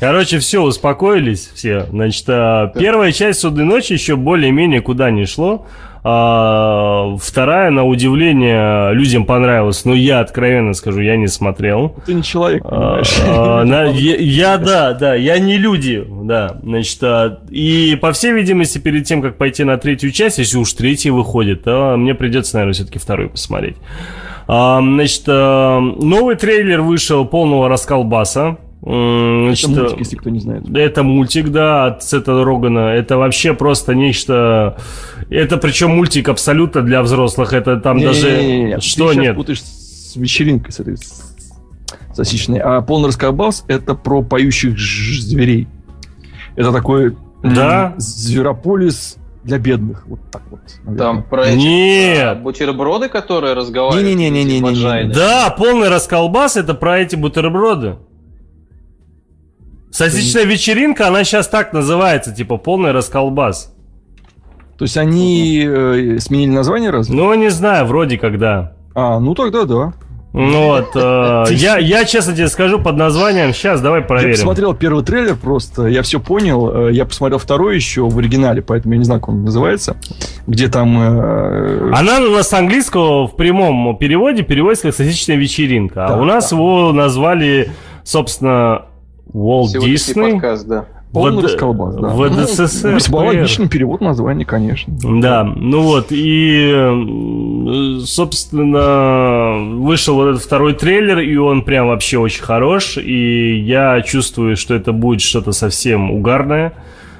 Короче, все, успокоились все. Значит, а, первая часть «Судной ночи» еще более-менее куда не шло. А, вторая, на удивление, людям понравилась. Но я, откровенно скажу, я не смотрел. Ты не человек, А, понимаешь? а, на- я, я, да, да, я не люди, да, значит, а, и по всей видимости, перед тем, как пойти на третью часть, если уж третья выходит, то мне придется, наверное, все-таки вторую посмотреть. А, значит, новый трейлер вышел полного расколбаса. М, Это значит, мультик, если кто не знает. это мультик, да, от Сета Рогана. Это вообще просто нечто... Это причем мультик абсолютно для взрослых. Это там даже... Не-не-не-не. Что Ты нет? путаешь с вечеринкой с этой с- сосисочной. А полный расколбас это про поющих зверей. Это такой Да? зверополис для бедных. Вот так вот. наверное. Там про эти Нет. а, бутерброды, которые разговаривают. Не-не-не-не-не-не. эти ваджайны. Да, полный расколбас это про эти бутерброды. Сосисочная вечеринка, она сейчас так называется, типа полный расколбас. То есть они э, сменили название разве? Ну, не знаю, вроде когда. А, ну тогда да. Ну вот, э, я, я честно тебе скажу под названием, сейчас давай Я проверим. посмотрел первый трейлер просто, я все понял. Э, Я посмотрел второй еще в оригинале, поэтому я не знаю, как он называется. Где там... э, Она у нас с английского в прямом переводе переводится как сосисочная вечеринка. А Да, у нас да. его назвали, собственно, Сегодняшний Дисней. подкаст, да. Полный В- расколбас, да. В ДССР. Весьма логичный перевод названия, конечно. Да, ну вот, и, м, собственно, вышел вот этот второй трейлер, и он прям вообще очень хорош, и я чувствую, что это будет что-то совсем угарное.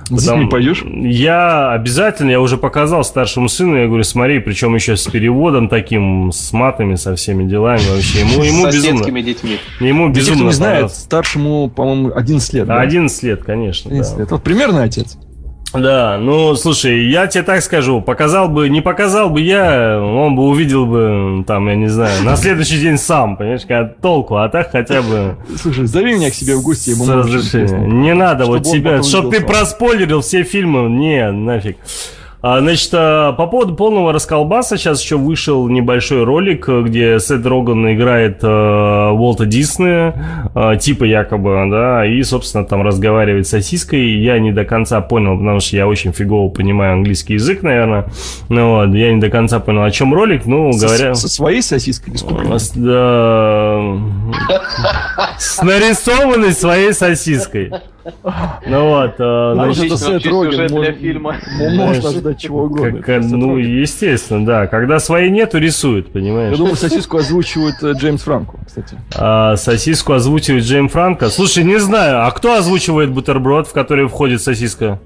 Потому- детьми пойдешь? Я обязательно, я уже показал старшему сыну, я говорю, смотри, причем еще с переводом таким, с матами, со всеми делами вообще. Ему, ему С безумно, детьми. ему тех, кто безумно не знает, старшему, по-моему, 11 лет. А, да? 11 лет, конечно. 11 да. лет. Вот примерно отец. Да, ну слушай, я тебе так скажу, показал бы, не показал бы я, он бы увидел бы, там, я не знаю, на следующий день сам, понимаешь, как толку, а так хотя бы Слушай, зови меня к себе в гости, я с ему разрешения. интересно. Не надо вот тебя, чтоб ты проспойлерил все фильмы, не, нафиг. А, значит, а, по поводу полного расколбаса сейчас еще вышел небольшой ролик, где Сет Роган играет э, Уолта Диснея, типа якобы, да, и, собственно, там разговаривает с сосиской. Я не до конца понял, потому что я очень фигово понимаю английский язык, наверное. Ну вот, я не до конца понял, о чем ролик, ну, Со- говоря... Со своей сосиской? С, да, с нарисованной своей сосиской. Ну вот, э, Ну, значит, это Отлично, Сет Роген, для фильма. Ну, Можно ожидать чего угодно. ну, естественно, да. Когда своей нету, рисуют, Я понимаешь? думаю, сосиску озвучивает э, Джеймс Франко, кстати. А сосиску озвучивает Джейм Франко. Слушай, не знаю, а кто озвучивает бутерброд, в который входит сосиска?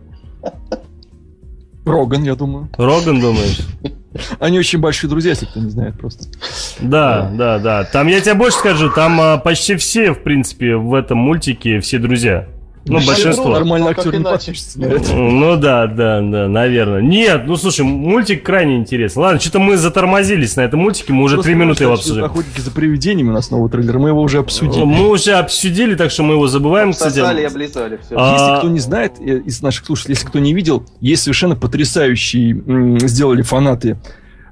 Роган, я думаю. Роган, думаешь? Они очень большие друзья, если кто не знает просто. Да, да, да. Там я тебе больше скажу, там а, почти все, в принципе, в этом мультике все друзья. Ну, большинство. дружно. Нормальный Ну, как актер не на это. Ну да, да, да, наверное. Нет, ну слушай, мультик крайне интересный. Ладно, что-то мы затормозились на этом мультике, мы уже три минуты его обсуждаем. Охотники за привидениями у нас новый трейлер, мы его уже обсудили. Мы уже обсудили, так что мы его забываем, кстати. И облизали. Все. А, Если кто не знает, э, из наших слушателей, если кто не видел, есть совершенно потрясающий, сделали фанаты,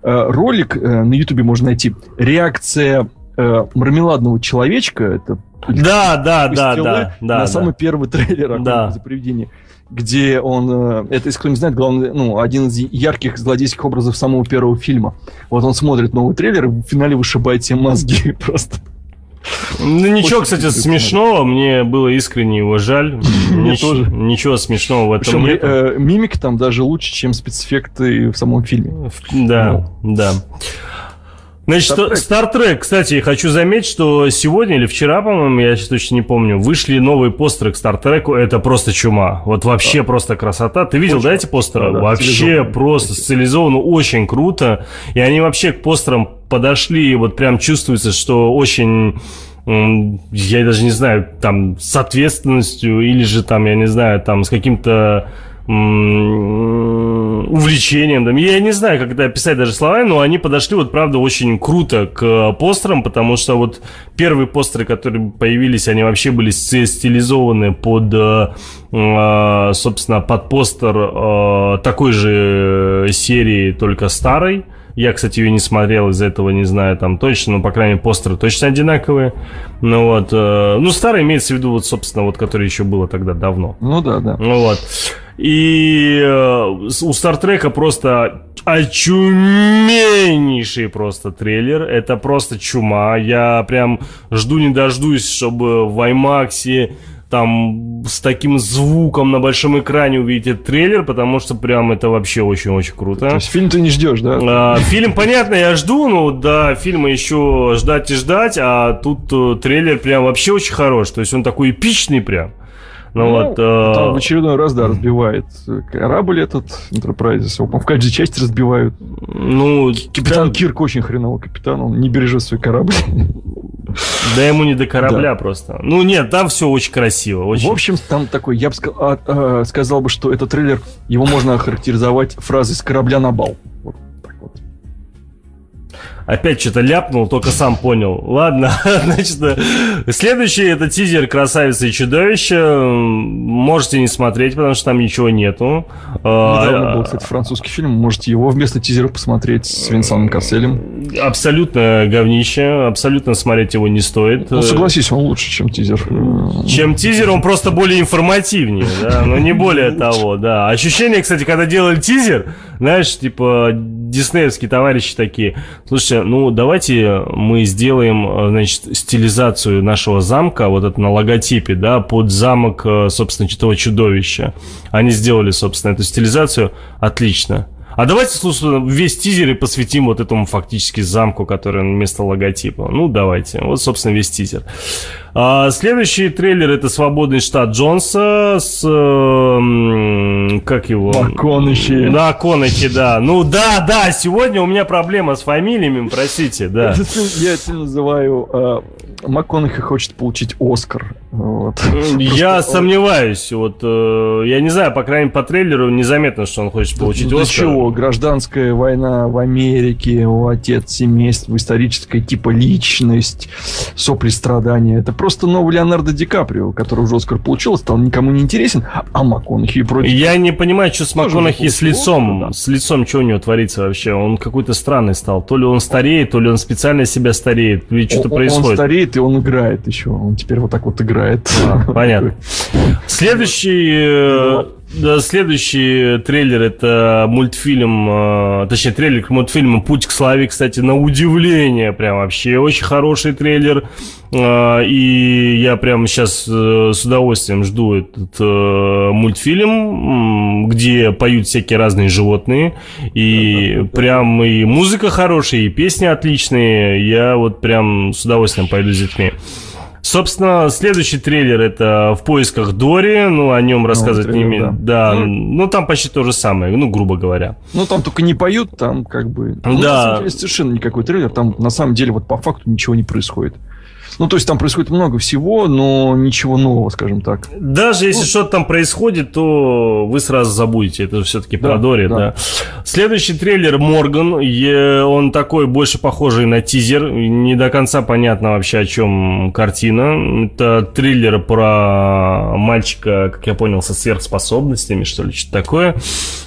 э, ролик э, на ютубе можно найти. Реакция э, мармеладного человечка, это Да, да, да, да, да. на самый первый трейлер «Охотник Да. за привидения», где он, э, это, если кто не знает, главный, ну, один из ярких злодейских образов самого первого фильма. Вот он смотрит новый трейлер и в финале вышибает себе мозги просто. Ну, ничего, кстати, смешного. Мне было искренне его жаль. Мне тоже. Ничего смешного в этом нет. Э, мимика там даже лучше, чем спецэффекты в самом фильме. Да, да. Значит, Star Trek, кстати, хочу заметить, что сегодня или вчера, по-моему, я сейчас точно не помню, вышли новые постеры к Star Trek. Это просто чума. Вот вообще да. просто красота. Ты видел, очень. да, эти постеры? Да, да, вообще просто стилизовано очень круто. И они вообще к постерам подошли, и вот прям чувствуется, что очень я даже не знаю, там, с ответственностью или же там, я не знаю, там, с каким-то увлечением. Там, я не знаю, как это описать даже словами, но они подошли вот, правда, очень круто к постерам, потому что вот первые постеры, которые появились, они вообще были стилизованы под, э, э, собственно, под постер э, такой же серии, только старой. Я, кстати, ее не смотрел, из-за этого не знаю там точно, но, по крайней мере, постеры точно одинаковые. Ну вот, ну, старый имеется в виду, вот, собственно, вот, который еще было тогда давно. Ну да, да. Ну вот. И э, у Стартрека просто очуменнейший просто трейлер. Это просто чума. Я прям жду не дождусь, чтобы в IMAX там с таким звуком на большом экране этот трейлер, потому что прям это вообще очень-очень круто. То есть фильм ты не ждешь, да? А, фильм, понятно, я жду, но до фильма еще ждать и ждать, а тут э, трейлер прям вообще очень хорош. То есть он такой эпичный прям. Ну, ну вот, там э... в очередной раз, да, разбивает корабль этот, Enterprise. Его, в каждой части разбивают. Ну, капитан да... Кирк очень хреновый капитан, он не бережет свой корабль. Да ему не до корабля да. просто. Ну нет, там все очень красиво. Очень. В общем, там такой, я бы сказал, а, а, сказал бы, что этот трейлер, его можно охарактеризовать фразой «с корабля на бал». Вот Опять что-то ляпнул, только сам понял. Ладно, значит, следующий это тизер «Красавица и чудовище». Можете не смотреть, потому что там ничего нету. Недавно а, был, кстати, французский фильм. Можете его вместо тизера посмотреть с Винсаном Касселем. Абсолютно говнище. Абсолютно смотреть его не стоит. Ну, согласись, он лучше, чем тизер. Чем тизер, он просто более информативнее, да, но не более того, да. Ощущение, кстати, когда делали тизер, знаешь, типа диснеевские товарищи такие, слушайте, ну давайте мы сделаем, э, значит, стилизацию нашего замка, вот это на логотипе, да, под замок, э, собственно, этого чудовища. Они сделали, собственно, эту стилизацию, отлично. А давайте, слушай, весь тизер и посвятим вот этому фактически замку, который вместо логотипа. Ну, давайте. Вот, собственно, весь тизер. А, следующий трейлер это «Свободный штат Джонса» с... Э, как его? МакКонахи. Да, Конахи, да. Ну, да, да, сегодня у меня проблема с фамилиями, простите, да. Я это называю... Э, МакКонахи хочет получить Оскар. Вот. Я Просто сомневаюсь. Вот, э, я не знаю, по крайней мере, по трейлеру незаметно, что он хочет получить ну, Оскар. чего? Гражданская война в Америке, его отец семейства, историческая типа личность, сопли страдания. Это просто новый Леонардо Ди Каприо, который уже Оскар получил, стал никому не интересен, а МакКонахи против... Я не понимаю, что с МакКонахи с лицом, да. с лицом, что у него творится вообще. Он какой-то странный стал. То ли он стареет, то ли он специально себя стареет. Или что-то происходит. Он стареет, и он играет еще. Он теперь вот так вот играет. А, понятно. Следующий, э, да, следующий трейлер это мультфильм, э, точнее трейлер к мультфильму «Путь к славе», кстати, на удивление, прям вообще очень хороший трейлер. Э, и я прямо сейчас с удовольствием жду этот мультфильм, где поют всякие разные животные. И прям и музыка хорошая, и песни отличные. Я вот прям с удовольствием пойду с детьми. Собственно, следующий трейлер это «В поисках Дори». Ну, о нем рассказывать трейлер, не имеет. Да, да. Ну, ну, там почти то же самое, ну, грубо говоря. Ну, там только не поют, там как бы... Ну, да. Ну, совершенно никакой трейлер, там на самом деле вот по факту ничего не происходит. Ну, то есть там происходит много всего, но ничего нового, скажем так. Даже если ну, что-то там происходит, то вы сразу забудете. Это все-таки да, про Дори, да. да. Следующий трейлер Морган. Он такой больше похожий на тизер. Не до конца понятно вообще, о чем картина. Это триллер про мальчика, как я понял, со сверхспособностями, что ли, что-то такое.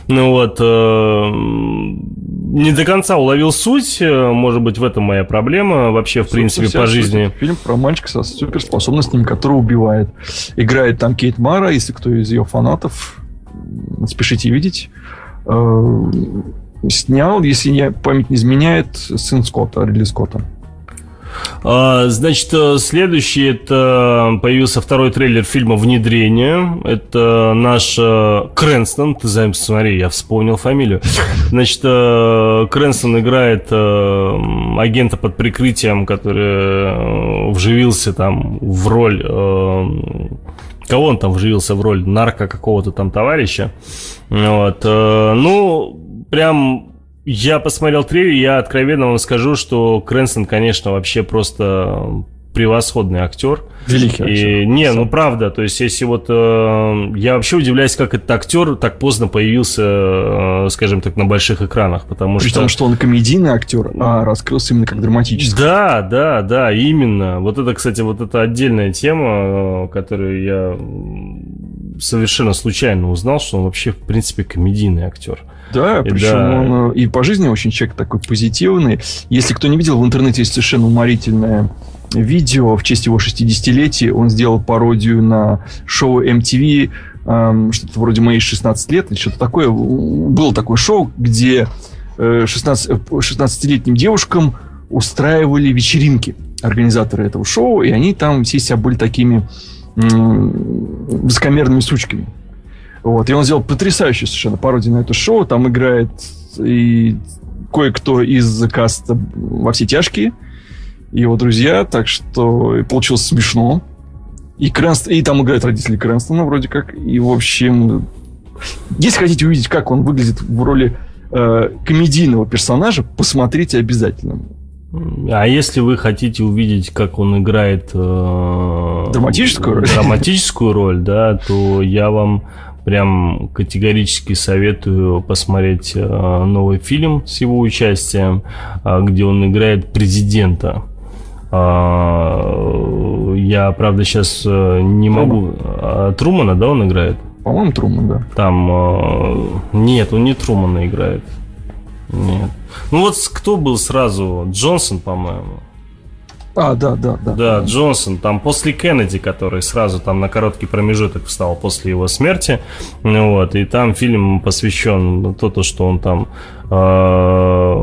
Ну вот, э, не до конца уловил суть. Может быть, в этом моя проблема вообще, в принципе, по жизни. Фильм про мальчика со суперспособностями, который убивает. Играет там Кейт Мара, если кто из ее фанатов, спешите видеть. Э, снял, если я память не изменяет, сын Скотта, Ридли Скотта. А, значит, э, следующий это появился второй трейлер фильма «Внедрение». Это наш э, Крэнстон. Ты смотри, я вспомнил фамилию. Значит, э, Крэнстон играет агента под прикрытием, который вживился там в роль кого он там вживился в роль нарко какого-то там товарища. Вот. Ну, прям я посмотрел трейлер, я откровенно вам скажу, что Крэнсон, конечно, вообще просто превосходный актер. Великий актер. И, не, ну правда, то есть если вот... Э, я вообще удивляюсь, как этот актер так поздно появился, э, скажем так, на больших экранах, потому При что... том, что он комедийный актер, а раскрылся именно как драматический. Да, да, да, именно. Вот это, кстати, вот это отдельная тема, э, которую я совершенно случайно узнал, что он вообще, в принципе, комедийный актер. Да, причем да. он э, и по жизни очень человек такой позитивный. Если кто не видел, в интернете есть совершенно уморительное видео в честь его 60-летия. Он сделал пародию на шоу MTV, эм, что-то вроде «Мои 16 лет» или что-то такое. Было такое шоу, где 16, э, 16-летним э, девушкам устраивали вечеринки организаторы этого шоу, и они там все себя были такими высокомерными сучками. Вот. И он сделал потрясающую совершенно пародию на это шоу. Там играет и кое-кто из каста во все тяжкие, и его друзья, так что получилось смешно. И, Крэнст... и там играют родители Крэнстона вроде как. И, в общем, если хотите увидеть, как он выглядит в роли э, комедийного персонажа, посмотрите обязательно. А если вы хотите увидеть, как он играет э, драматическую роль, драматическую роль, да, то я вам прям категорически советую посмотреть э, новый фильм с его участием, э, где он играет президента. Э, я, правда, сейчас э, не могу... А, Трумана, да, он играет? По-моему, Труман, да. Там... Нет, он не Трумана играет. Нет. Ну вот кто был сразу? Джонсон, по-моему. А, да, да, да. Да, Джонсон, там после Кеннеди, который сразу там на короткий промежуток встал после его смерти, вот, и там фильм посвящен то, то что он там э,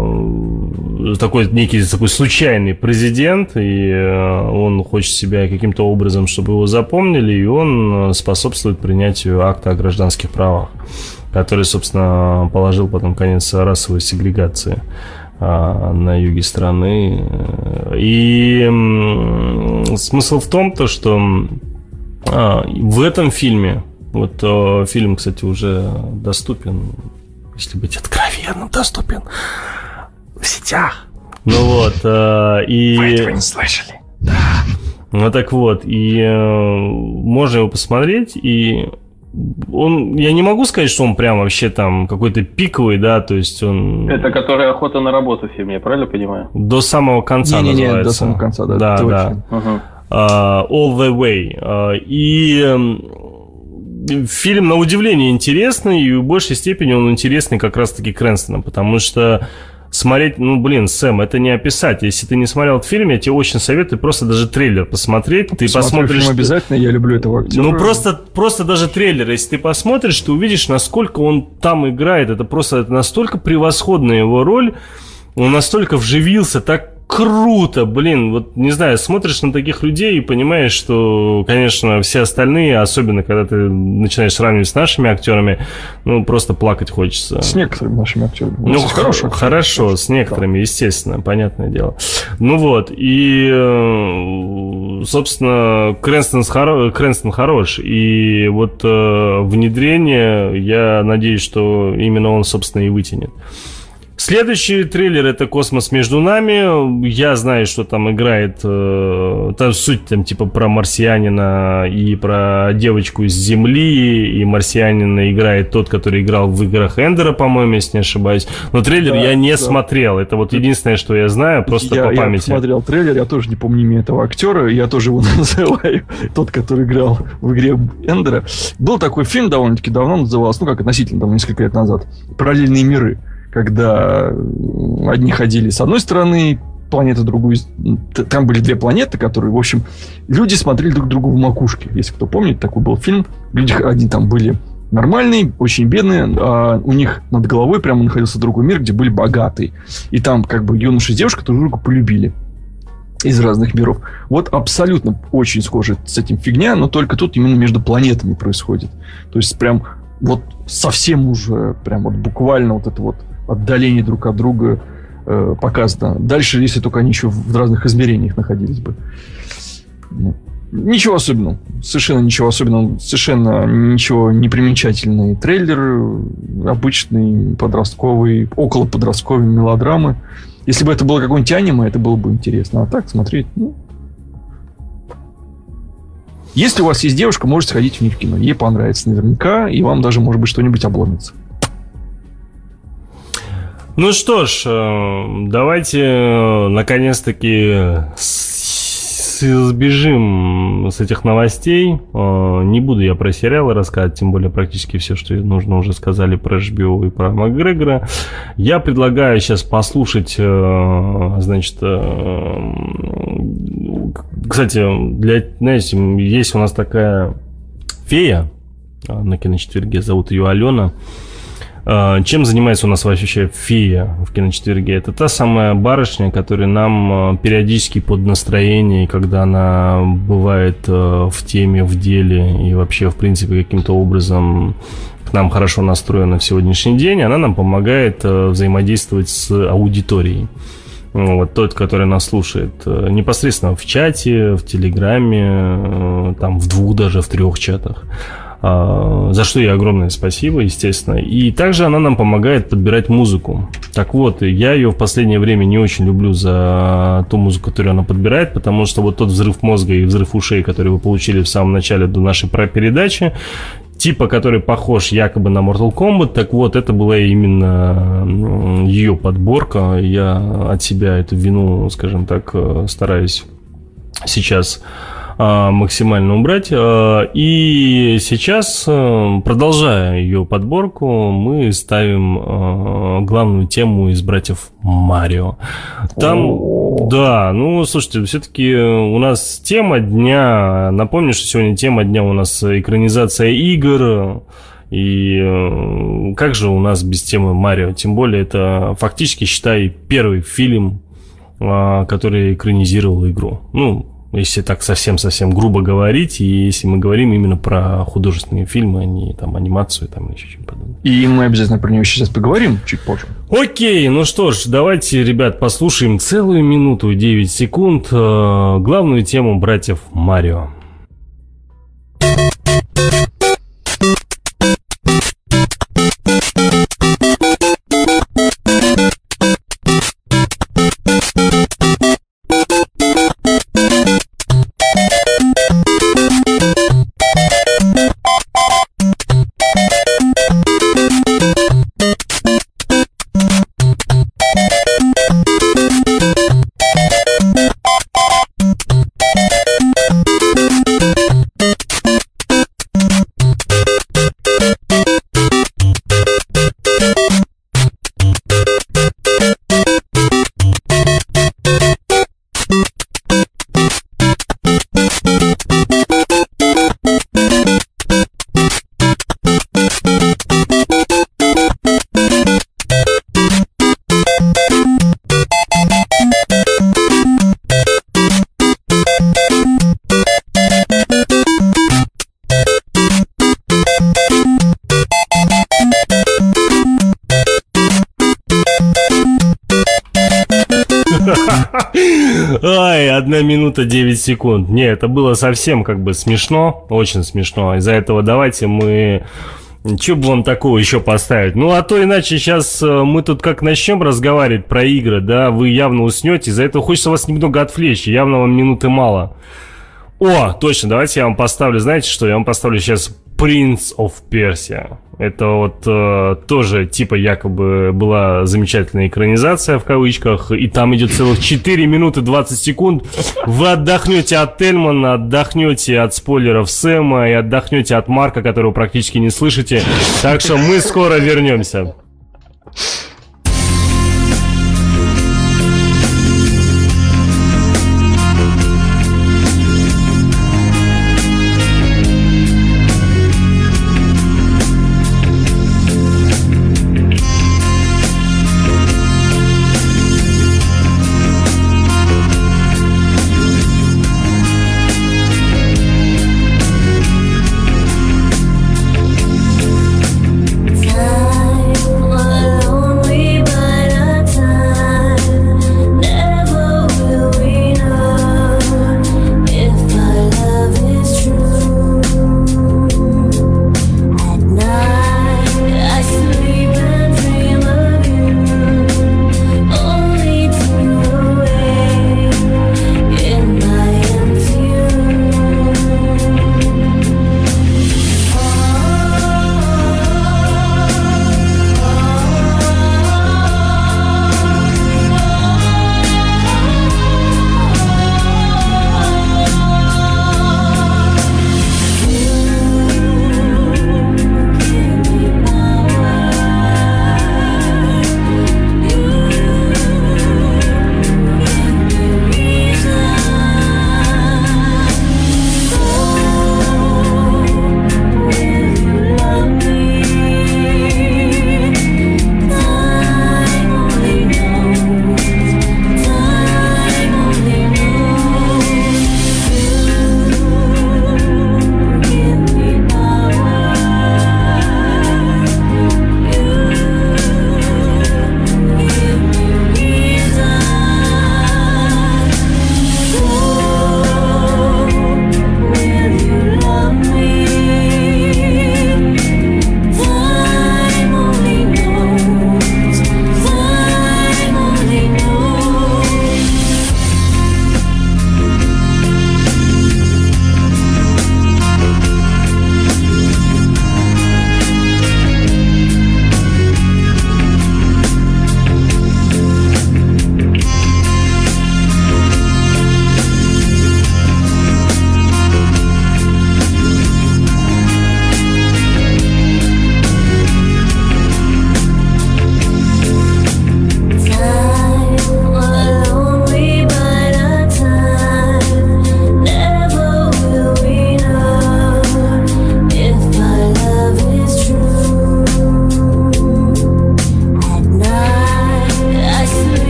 такой некий такой случайный президент, и э, он хочет себя каким-то образом, чтобы его запомнили, и он способствует принятию акта о гражданских правах, который, собственно, положил потом конец расовой сегрегации. А, на юге страны. И смысл в том, то, что а, в этом фильме, вот а, фильм, кстати, уже доступен, если быть откровенным, доступен в сетях. Ну вот, и... Вы этого не слышали? Да. Ну так вот, и э, можно его посмотреть, и он, я не могу сказать, что он прям вообще там какой-то пиковый, да, то есть он... Это который охота на работу в фильме, я правильно понимаю? До самого конца не, называется. Не, не, до самого конца, да. Да, да. Uh-huh. Uh, all the way. Uh, и um, фильм, на удивление, интересный, и в большей степени он интересный как раз-таки Крэнстоном, потому что смотреть, ну, блин, Сэм, это не описать. Если ты не смотрел этот фильм, я тебе очень советую просто даже трейлер посмотреть. Ты Смотрю посмотришь... Фильм обязательно, я люблю этого актера. Ну, просто, просто даже трейлер, если ты посмотришь, ты увидишь, насколько он там играет. Это просто это настолько превосходная его роль. Он настолько вживился, так круто, блин, вот не знаю, смотришь на таких людей и понимаешь, что, конечно, все остальные, особенно когда ты начинаешь сравнивать с нашими актерами, ну, просто плакать хочется. С некоторыми нашими актерами. Ну, хорошо, хорошо, с некоторыми, естественно, понятное дело. Ну вот, и, э, собственно, Крэнстон, хоро... Крэнстон хорош, и вот э, внедрение, я надеюсь, что именно он, собственно, и вытянет. Следующий трейлер это «Космос между нами». Я знаю, что там играет... Э, там суть там типа про марсианина и про девочку с Земли. И марсианина играет тот, который играл в играх Эндера, по-моему, если не ошибаюсь. Но трейлер да, я не да. смотрел. Это вот единственное, что я знаю, просто я, по памяти. Я смотрел трейлер, я тоже не помню имя этого актера. Я тоже его называю. Тот, который играл в игре Эндера. Был такой фильм довольно-таки давно, назывался, ну как относительно, там, несколько лет назад. «Параллельные миры» когда одни ходили с одной стороны планеты, другую... Там были две планеты, которые, в общем, люди смотрели друг другу в макушке. Если кто помнит, такой был фильм. Люди, одни там были нормальные, очень бедные, а у них над головой прямо находился другой мир, где были богатые. И там как бы юноша и девушка друг друга полюбили. из разных миров. Вот абсолютно очень схоже с этим фигня, но только тут именно между планетами происходит. То есть прям вот совсем уже прям вот буквально вот это вот отдаление друг от друга э, показано. Дальше, если только они еще в разных измерениях находились бы. Ну, ничего особенного. Совершенно ничего особенного. Совершенно ничего не примечательный трейлер. Обычный подростковый, около подростковой мелодрамы. Если бы это было какое-нибудь аниме, это было бы интересно. А так смотреть, ну... Если у вас есть девушка, можете сходить в них в кино. Ей понравится наверняка, и вам даже, может быть, что-нибудь обломится. Ну что ж, э, давайте э, наконец-таки сбежим с этих новостей. Э, не буду я про сериалы рассказывать, тем более практически все, что нужно, уже сказали про HBO и про Макгрегора. Я предлагаю сейчас послушать, значит, кстати, для, знаете, есть у нас такая фея на киночетверге, зовут ее Алена. А, чем занимается у нас вообще фея в киночетверге? Это та самая барышня, которая нам а, периодически под настроение, когда она бывает а, в теме, в деле и вообще, в принципе, каким-то образом к нам хорошо настроена в сегодняшний день, она нам помогает взаимодействовать с аудиторией. Вот тот, который нас слушает непосредственно в чате, в Телеграме, там в двух даже, в трех чатах. А, за что ей огромное спасибо, естественно. И также она нам помогает подбирать музыку. Так вот, я ее в последнее время не очень люблю за ту музыку, которую она подбирает, потому что вот тот взрыв мозга и взрыв ушей, который вы получили в самом начале до нашей передачи, типа, который похож якобы на Mortal Kombat, так вот, это была именно ее подборка. Я от себя эту вину, скажем так, э, стараюсь сейчас максимально убрать. А, и сейчас, а, продолжая ее подборку, мы ставим главную тему из братьев Марио. Там, да, ну, слушайте, все-таки у нас тема дня, напомню, что сегодня тема дня у нас экранизация игр, и как же у нас без темы Марио? Тем более это фактически, считай, первый фильм, который экранизировал игру. Ну, если так совсем-совсем грубо говорить, и если мы говорим именно про художественные фильмы, а не там анимацию там еще что-нибудь подобное. И мы обязательно про него сейчас поговорим чуть позже. Окей, ну что ж, давайте, ребят, послушаем целую минуту и 9 секунд э, главную тему братьев Марио. Ай, одна минута 9 секунд. Не, это было совсем как бы смешно, очень смешно. Из-за этого давайте мы... Что бы вам такого еще поставить? Ну, а то иначе сейчас э, мы тут как начнем разговаривать про игры, да, вы явно уснете, из-за этого хочется вас немного отвлечь, явно вам минуты мало. О, точно, давайте я вам поставлю, знаете что, я вам поставлю сейчас Prince of Persia. Это вот э, тоже типа якобы была замечательная экранизация в кавычках, и там идет целых 4 минуты 20 секунд. Вы отдохнете от Тельмана, отдохнете от спойлеров Сэма и отдохнете от Марка, которого практически не слышите. Так что мы скоро вернемся.